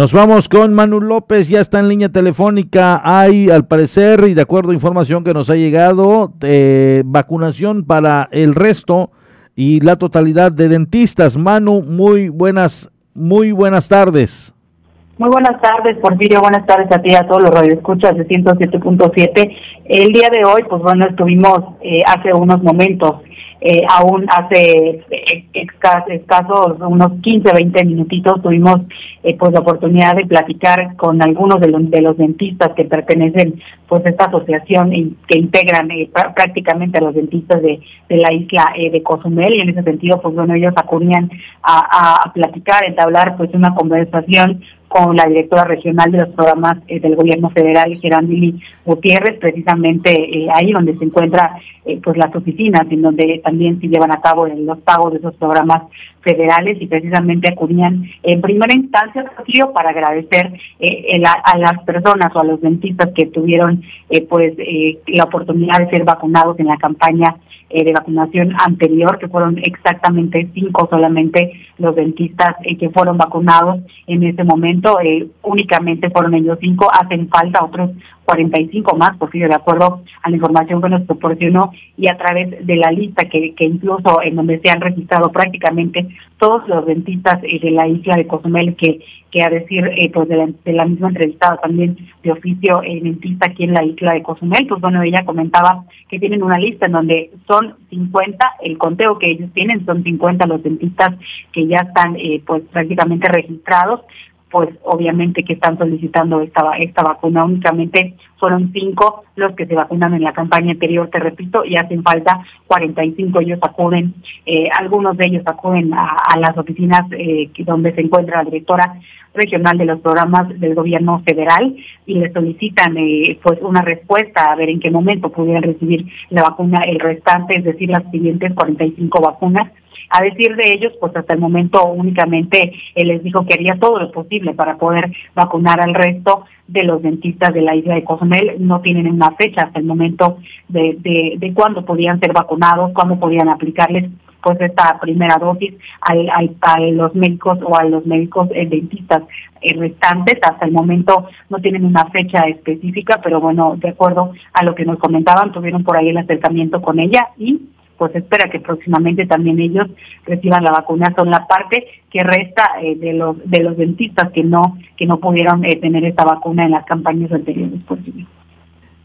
Nos vamos con Manu López, ya está en línea telefónica. Hay, al parecer, y de acuerdo a información que nos ha llegado, eh, vacunación para el resto y la totalidad de dentistas. Manu, muy buenas, muy buenas tardes.
Muy buenas tardes, Porfirio. Buenas tardes a ti a todos los radioescuchas de 107.7. El día de hoy, pues bueno, estuvimos eh, hace unos momentos eh, aún hace eh, escasos unos 15, 20 minutitos tuvimos eh, pues la oportunidad de platicar con algunos de los, de los dentistas que pertenecen pues a esta asociación y que integran eh, prácticamente a los dentistas de, de la isla de Cozumel. Y en ese sentido pues bueno ellos acudían a, a, platicar, entablar pues una conversación con la directora regional de los programas del gobierno federal, Gerandili Gutiérrez, precisamente ahí donde se encuentra pues las oficinas, en donde también se llevan a cabo los pagos de esos programas federales y precisamente acudían en primera instancia para agradecer eh, a las personas o a los dentistas que tuvieron eh, pues eh, la oportunidad de ser vacunados en la campaña de vacunación anterior, que fueron exactamente cinco solamente los dentistas que fueron vacunados en ese momento, únicamente fueron ellos cinco, hacen falta otros 45 más, por de acuerdo a la información que nos proporcionó y a través de la lista que, que incluso en donde se han registrado prácticamente todos los dentistas eh, de la isla de Cozumel, que, que a decir eh, pues de la, misma entrevistada también de oficio eh, dentista aquí en la isla de Cozumel, pues bueno, ella comentaba que tienen una lista en donde son 50, el conteo que ellos tienen son 50 los dentistas que ya están pues prácticamente registrados, pues obviamente que están solicitando esta, esta vacuna. Únicamente fueron cinco los que se vacunan en la campaña anterior, te repito, y hacen falta 45. Ellos acuden, eh, algunos de ellos acuden a, las oficinas eh, donde se encuentra la directora regional de los programas del gobierno federal y le solicitan eh, pues una respuesta a ver en qué momento pudieran recibir la vacuna el restante, es decir, las siguientes 45 vacunas a decir de ellos, pues hasta el momento únicamente él les dijo que haría todo lo posible para poder vacunar al resto de los dentistas de la isla de Cozumel. No tienen una fecha hasta el momento de, de, de cuándo podían ser vacunados, cuándo podían aplicarles pues esta primera dosis al, a los médicos o a los médicos eh, dentistas eh, restantes. Hasta el momento no tienen una fecha específica, pero bueno, de acuerdo a lo que nos comentaban, tuvieron por ahí el acercamiento con ella y pues espera que próximamente también ellos reciban la vacuna. Son la parte que resta eh, de los de los dentistas que no que no pudieron eh, tener esta vacuna en las campañas anteriores. Pues,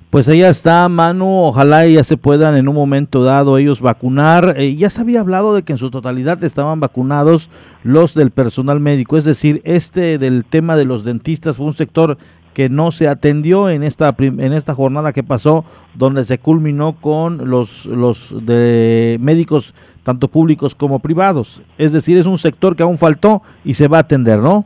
pues allá está, Manu. Ojalá ya se puedan en un momento dado ellos vacunar. Eh, ya se había hablado de que en su totalidad estaban vacunados los del personal médico. Es decir, este del tema de los dentistas fue un sector que no se atendió en esta en esta jornada que pasó donde se culminó con los los de médicos tanto públicos como privados. Es decir es un sector que aún faltó y se va a atender no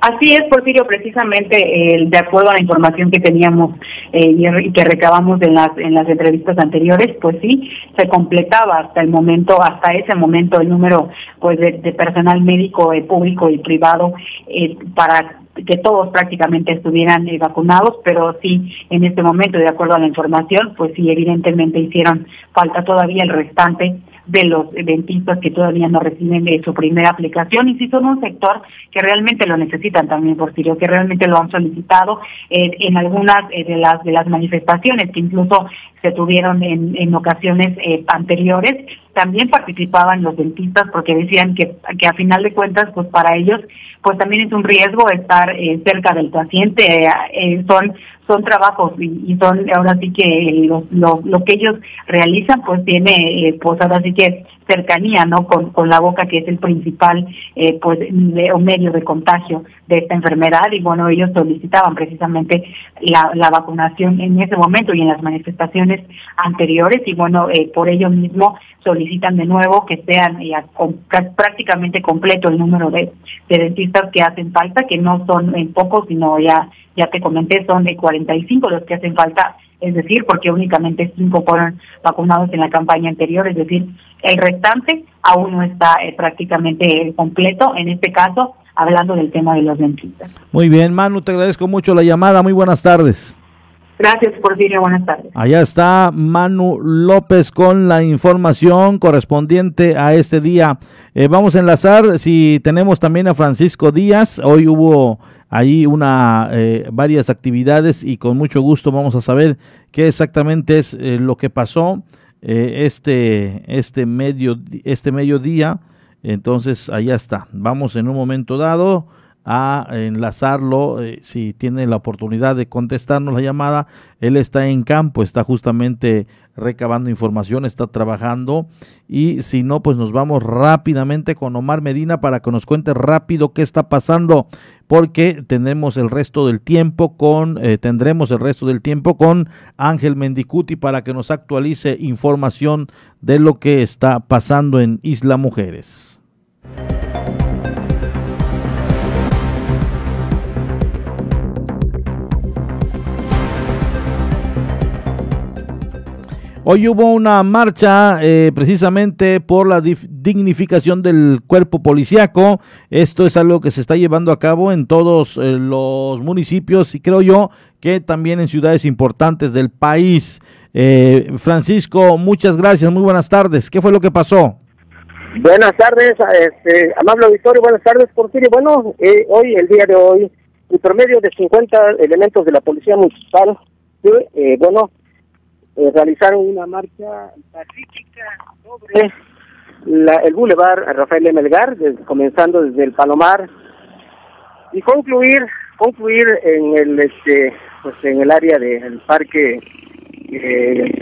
Así es, Porfirio, precisamente de acuerdo a la información que teníamos eh, y que recabamos en las en las entrevistas anteriores, pues sí, se completaba hasta el momento, hasta ese momento el número pues de, personal médico eh, público y privado eh, para que todos prácticamente estuvieran eh, vacunados, pero sí, en este momento, de acuerdo a la información, pues sí, evidentemente hicieron falta todavía el restante de los dentistas que todavía no reciben de su primera aplicación. Y si son un sector que realmente lo necesitan también, por Porfirio, que realmente lo han solicitado eh, en algunas eh, de las de las manifestaciones que incluso se tuvieron en, en ocasiones eh, anteriores, también participaban los dentistas porque decían que, que a final de cuentas, pues para ellos, pues también es un riesgo estar cerca del paciente, son son trabajos y, son ahora sí que lo, lo, lo, que ellos realizan pues tiene eh, pues ahora sí que cercanía no con, con la boca que es el principal eh, pues medio de contagio de esta enfermedad. Y bueno ellos solicitaban precisamente la, la vacunación en ese momento y en las manifestaciones anteriores. Y bueno eh, por ello mismo solicitan de nuevo que sean ya prácticamente completo el número de, dentistas que hacen falta, que no son en pocos, sino ya ya te comenté, son de 45 los que hacen falta, es decir, porque únicamente cinco fueron vacunados en la campaña anterior, es decir, el restante aún no está eh, prácticamente completo, en este caso, hablando del tema de los dentistas.
Muy bien, Manu, te agradezco mucho la llamada, muy buenas tardes.
Gracias, Porfirio. Buenas tardes.
Allá está Manu López con la información correspondiente a este día. Eh, vamos a enlazar si tenemos también a Francisco Díaz. Hoy hubo ahí una eh, varias actividades y con mucho gusto vamos a saber qué exactamente es eh, lo que pasó este este medio este mediodía. Entonces allá está. Vamos en un momento dado a enlazarlo, eh, si tiene la oportunidad de contestarnos la llamada, él está en campo, está justamente recabando información, está trabajando y si no, pues nos vamos rápidamente con Omar Medina para que nos cuente rápido qué está pasando, porque tenemos el resto del tiempo con, eh, tendremos el resto del tiempo con Ángel Mendicuti para que nos actualice información de lo que está pasando en Isla Mujeres. Hoy hubo una marcha eh, precisamente por la dignificación del cuerpo policiaco. Esto es algo que se está llevando a cabo en todos eh, los municipios y creo yo que también en ciudades importantes del país. Eh, Francisco, muchas gracias, muy buenas tardes. ¿Qué fue lo que pasó?
Buenas tardes, este, amable auditorio, buenas tardes, Porfirio. Bueno, hoy, el día de hoy, el promedio de 50 elementos de la Policía Municipal, bueno, eh, realizaron una marcha pacífica sobre el Boulevard Rafael Melgar, comenzando desde el Palomar y concluir concluir en el este pues en el área del parque eh,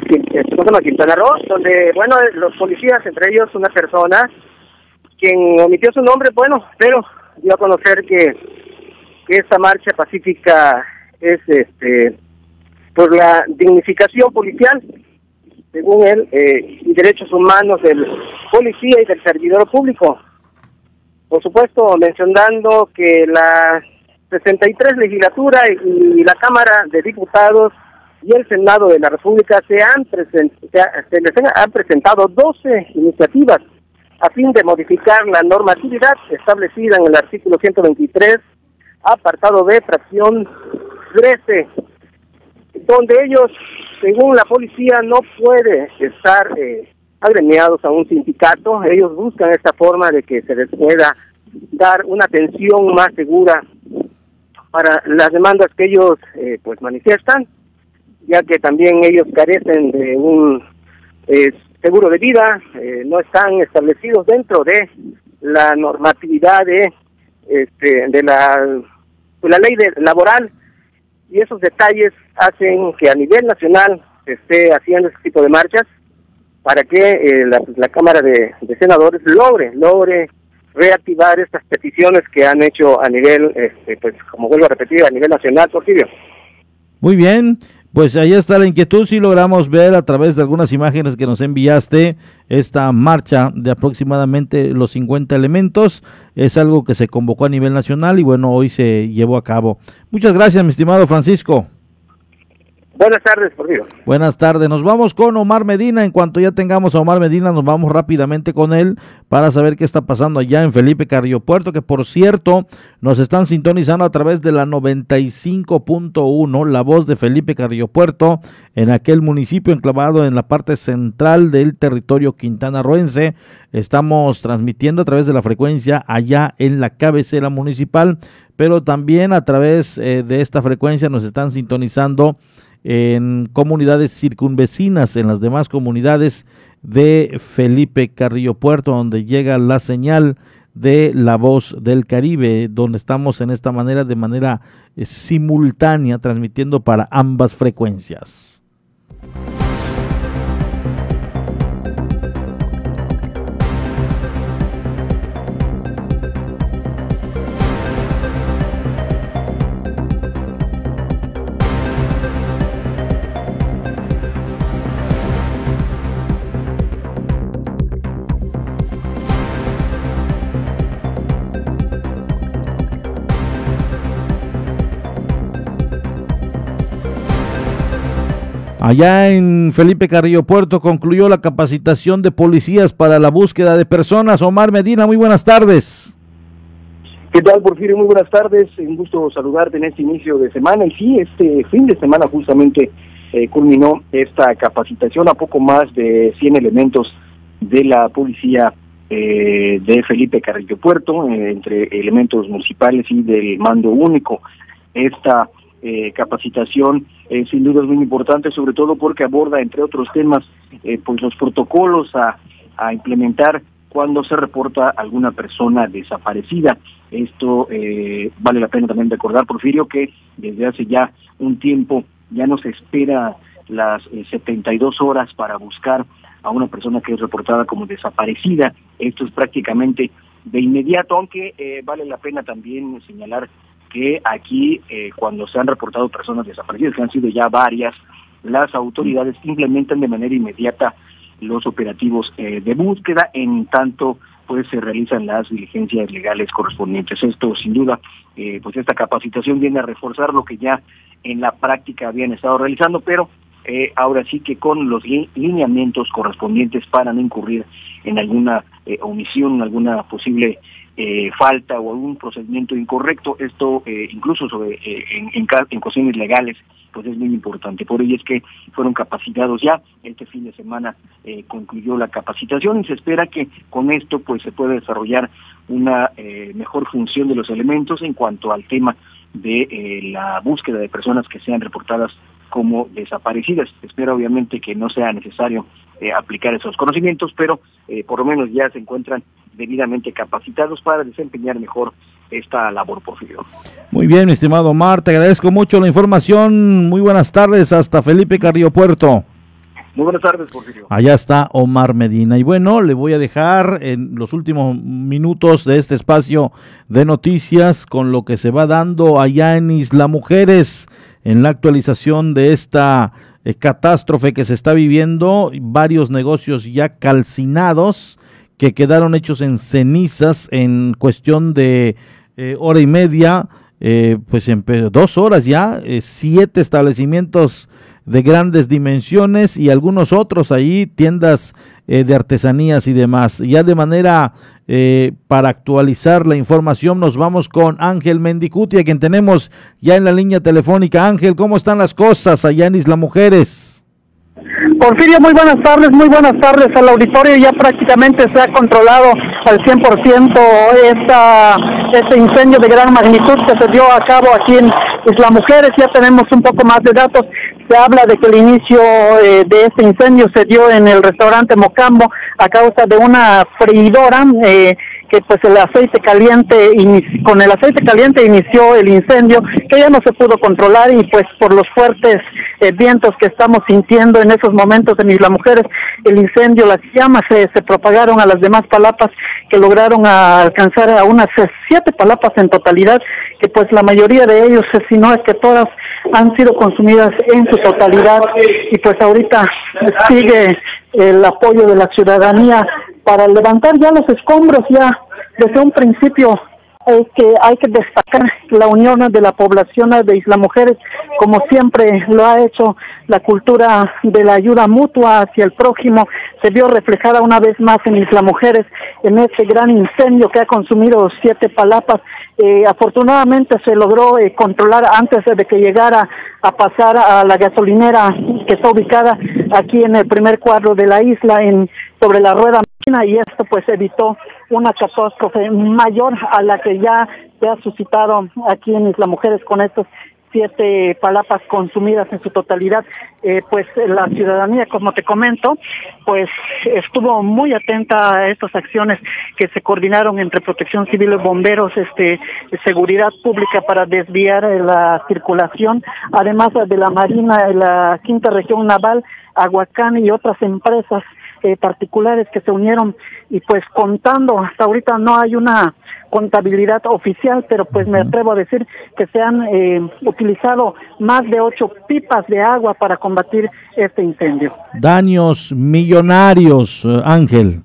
Quintana Roo, donde bueno los policías, entre ellos una persona quien omitió su nombre, bueno, pero dio a conocer que, que esta marcha pacífica es este por la dignificación policial, según él, eh, y derechos humanos del policía y del servidor público. Por supuesto, mencionando que la 63 legislatura y la Cámara de Diputados y el Senado de la República se han, se, les han presentado 12 iniciativas a fin de modificar la normatividad establecida en el artículo 123, apartado B, fracción 13 donde ellos, según la policía, no puede estar eh, agremiados a un sindicato. Ellos buscan esta forma de que se les pueda dar una atención más segura para las demandas que ellos eh, pues manifiestan, ya que también ellos carecen de un eh, seguro de vida, eh, no están establecidos dentro de la normatividad de este la de la ley de, laboral y esos detalles hacen que a nivel nacional se esté haciendo este tipo de marchas para que eh, la, Cámara de, Senadores logre, logre reactivar estas peticiones que han hecho a nivel, este, pues como vuelvo a repetir, a nivel nacional, Porfirio.
Muy bien, pues ahí está la inquietud, si logramos ver a través de algunas imágenes que nos enviaste esta marcha de aproximadamente los 50 elementos. Es algo que se convocó a nivel nacional y bueno, hoy se llevó a cabo. Muchas gracias, mi estimado Francisco.
Buenas tardes, por Dios.
Buenas tardes. Nos vamos con Omar Medina. En cuanto ya tengamos a Omar Medina, nos vamos rápidamente con él para saber qué está pasando allá en Felipe Carrillo Puerto, que por cierto nos están sintonizando a través de la 95.1, la voz de Felipe Carrillo Puerto, en aquel municipio enclavado en la parte central del territorio quintanarroense. Estamos transmitiendo a través de la frecuencia allá en la cabecera municipal, pero también a través eh, de esta frecuencia nos están sintonizando en comunidades circunvecinas, en las demás comunidades de Felipe Carrillo Puerto, donde llega la señal de la voz del Caribe, donde estamos en esta manera de manera eh, simultánea transmitiendo para ambas frecuencias. Allá en Felipe Carrillo Puerto concluyó la capacitación de policías para la búsqueda de personas. Omar Medina, muy buenas tardes.
¿Qué tal, Porfirio? Muy buenas tardes. Un gusto saludarte en este inicio de semana. Y sí, este fin de semana justamente eh, culminó esta capacitación a poco más de 100 elementos de la policía eh, de Felipe Carrillo Puerto, eh, entre elementos municipales y del mando único. Esta eh, capacitación eh, sin duda es muy importante, sobre todo porque aborda, entre otros temas, eh, pues los protocolos a, implementar cuando se reporta alguna persona desaparecida. Esto eh, vale la pena también recordar, Porfirio, que desde hace ya un tiempo ya no se espera las 72 horas para buscar a una persona que es reportada como desaparecida. Esto es prácticamente de inmediato, aunque vale la pena también señalar que aquí eh, cuando se han reportado personas desaparecidas, que han sido ya varias, las autoridades implementan de manera inmediata los operativos eh, de búsqueda, en tanto pues se realizan las diligencias legales correspondientes. Esto sin duda, eh, pues esta capacitación viene a reforzar lo que ya en la práctica habían estado realizando, pero ahora sí que con los lineamientos correspondientes para no incurrir en alguna omisión, alguna posible eh, falta o algún procedimiento incorrecto, esto eh, incluso sobre eh, en, en, en, cuestiones legales, pues es muy importante. Por ello es que fueron capacitados ya, este fin de semana eh, concluyó la capacitación y se espera que con esto pues se pueda desarrollar una eh, mejor función de los elementos en cuanto al tema de eh, la búsqueda de personas que sean reportadas como desaparecidas. Espero obviamente que no sea necesario eh, aplicar esos conocimientos, pero eh, por lo menos ya se encuentran debidamente capacitados para desempeñar mejor esta labor, Porfirio.
Muy bien, mi estimado Omar, te agradezco mucho la información. Muy buenas tardes hasta Felipe Carrillo Puerto.
Muy buenas tardes, Porfirio.
Allá está Omar Medina. Y bueno, le voy a dejar en los últimos minutos de este espacio de noticias con lo que se va dando allá en Isla Mujeres, en la actualización de esta eh, catástrofe que se está viviendo, varios negocios ya calcinados que quedaron hechos en cenizas en cuestión de eh, hora y media, eh, pues en dos horas ya, eh, siete establecimientos de grandes dimensiones y algunos otros ahí, tiendas eh, de artesanías y demás. Ya de manera eh, para actualizar la información, nos vamos con Ángel Mendicuti, a quien tenemos ya en la línea telefónica. Ángel, ¿cómo están las cosas allá en Isla Mujeres?
Porfirio, muy buenas tardes, muy buenas tardes al auditorio. Ya prácticamente se ha controlado al 100% esta, este incendio de gran magnitud que se dio a cabo aquí en Isla Mujeres. Ya tenemos un poco más de datos. Se habla de que el inicio eh, de este incendio se dio en el restaurante Mocambo a causa de una freidora. Eh, que pues el aceite caliente con el aceite caliente inició el incendio que ya no se pudo controlar y pues por los fuertes eh, vientos que estamos sintiendo en esos momentos en Isla Mujeres el incendio las llamas se, se propagaron a las demás palapas que lograron alcanzar a unas siete palapas en totalidad que pues la mayoría de ellos si no es que todas han sido consumidas en su totalidad. Y pues ahorita sigue el apoyo de la ciudadanía para levantar ya los escombros ya desde un principio hay que hay que destacar la unión de la población de Isla Mujeres como siempre lo ha hecho la cultura de la ayuda mutua hacia el prójimo se vio reflejada una vez más en Isla Mujeres en este gran incendio que ha consumido siete palapas. Eh, afortunadamente se logró eh, controlar antes de que llegara a pasar a la gasolinera que está ubicada aquí en el primer cuadro de la isla en sobre la rueda y esto pues evitó una catástrofe mayor a la que ya se ha suscitado aquí en Isla Mujeres con estos siete palapas consumidas en su totalidad, eh, pues la ciudadanía, como te comento, pues estuvo muy atenta a estas acciones que se coordinaron entre Protección Civil y Bomberos, este, Seguridad Pública para desviar la circulación, además de la Marina, la Quinta Región Naval, Aguacán y otras empresas eh, particulares que se unieron y pues contando, hasta ahorita no hay una contabilidad oficial, pero pues me atrevo a decir que se han eh, utilizado más de ocho pipas de agua para combatir este incendio.
Daños millonarios, Ángel.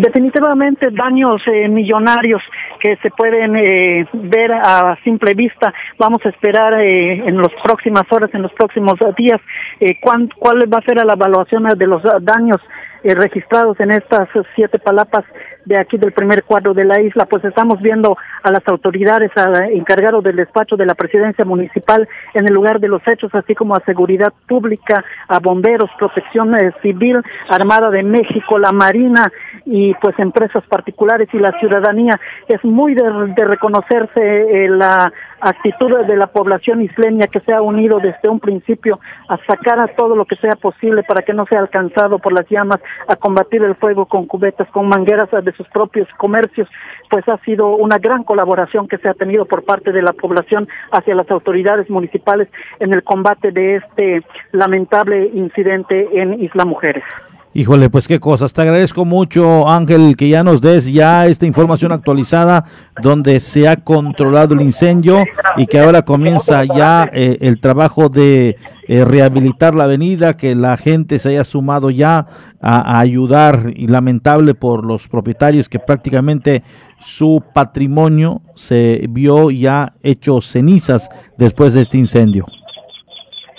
Definitivamente daños eh, millonarios que se pueden eh, ver a simple vista. Vamos a esperar eh, en las próximas horas, en los próximos días, eh, cuál va a ser la evaluación de los daños registrados en estas siete palapas de aquí del primer cuadro de la isla, pues estamos viendo a las autoridades a, encargados del despacho de la presidencia municipal en el lugar de los hechos, así como a seguridad pública, a bomberos, protección eh, civil, Armada de México, la Marina y pues empresas particulares y la ciudadanía. Es muy de, reconocerse eh, la actitud de la población isleña que se ha unido desde un principio a sacar a todo lo que sea posible para que no sea alcanzado por las llamas, a combatir el fuego con cubetas, con mangueras de sus propios comercios, pues ha sido una gran colaboración que se ha tenido por parte de la población hacia las autoridades municipales en el combate de este lamentable incidente en Isla Mujeres.
Híjole, pues qué cosas. Te agradezco mucho, Ángel, que ya nos des ya esta información actualizada donde se ha controlado el incendio y que ahora comienza ya eh, el trabajo de eh, rehabilitar la avenida, que la gente se haya sumado ya a, a, ayudar y lamentable por los propietarios que prácticamente su patrimonio se vio ya hecho cenizas después de este incendio.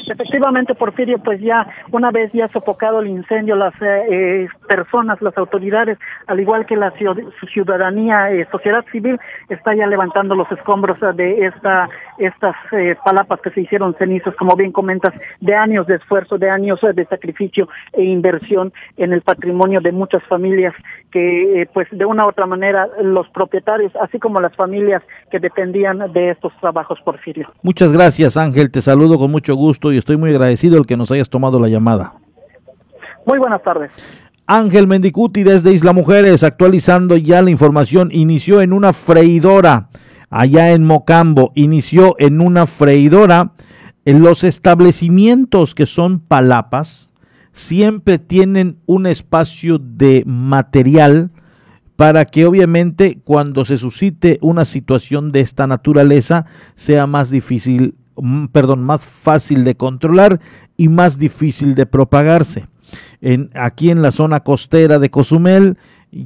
Efectivamente, Porfirio, pues ya una vez ya sofocado el incendio, las eh, eh, personas, las autoridades, al igual que la ciudadanía, eh, sociedad civil, está ya levantando los escombros de esta estas palapas que se hicieron cenizas, como bien comentas, de años de esfuerzo, de años de sacrificio e inversión en el patrimonio de muchas familias que, pues de una u otra manera, los propietarios, así como las familias que dependían de estos trabajos, Porfirio.
Muchas gracias, Ángel. Te saludo con mucho gusto y estoy muy agradecido el que nos hayas tomado la llamada.
Muy buenas tardes.
Ángel Mendicuti desde Isla Mujeres, actualizando ya la información, inició en una freidora allá en Mocambo, inició en una freidora. En los establecimientos que son palapas siempre tienen un espacio de material para que obviamente cuando se suscite una situación de esta naturaleza sea más difícil Mm, perdón, más fácil de controlar y más difícil de propagarse. Aquí en la zona costera de Cozumel,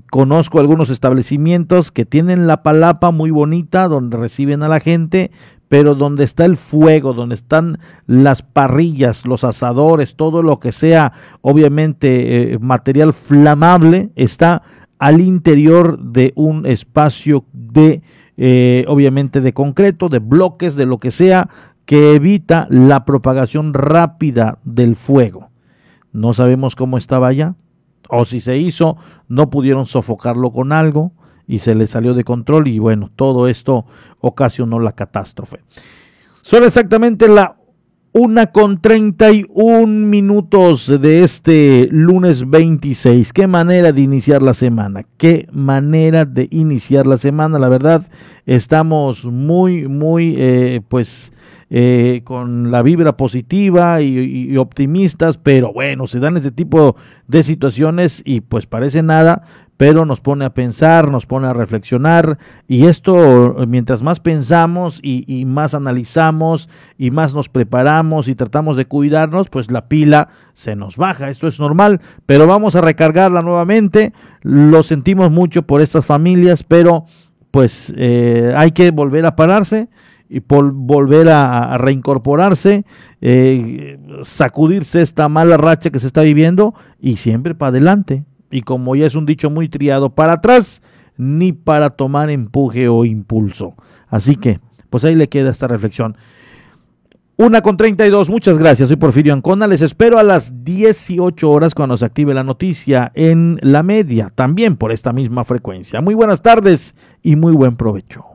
conozco algunos establecimientos que tienen la palapa muy bonita, donde reciben a la gente, pero donde está el fuego, donde están las parrillas, los asadores, todo lo que sea, obviamente, eh, material flamable, está al interior de un espacio de, eh, obviamente, de concreto, de bloques, de lo que sea, que evita la propagación rápida del fuego. No sabemos cómo estaba allá, o si se hizo, no pudieron sofocarlo con algo y se le salió de control y bueno, todo esto ocasionó la catástrofe. Son exactamente la una con 31 minutos de este lunes 26. Qué manera de iniciar la semana. Qué manera de iniciar la semana. La verdad, estamos muy, muy, eh, pues, eh, con la vibra positiva y, optimistas, pero bueno, se dan ese tipo de situaciones y pues parece nada, pero nos pone a pensar, nos pone a reflexionar y esto mientras más pensamos y, más analizamos y más nos preparamos y tratamos de cuidarnos, pues la pila se nos baja, esto es normal, pero vamos a recargarla nuevamente, lo sentimos mucho por estas familias, pero pues eh, hay que volver a pararse y por volver a, reincorporarse, eh, sacudirse esta mala racha que se está viviendo y siempre para adelante. Y como ya es un dicho muy triado, para atrás ni para tomar empuje o impulso. Así que, pues ahí le queda esta reflexión. Una con 32, muchas gracias. Soy Porfirio Ancona. Les espero a las 18 horas cuando se active la noticia en la media, también por esta misma frecuencia. Muy buenas tardes y muy buen provecho.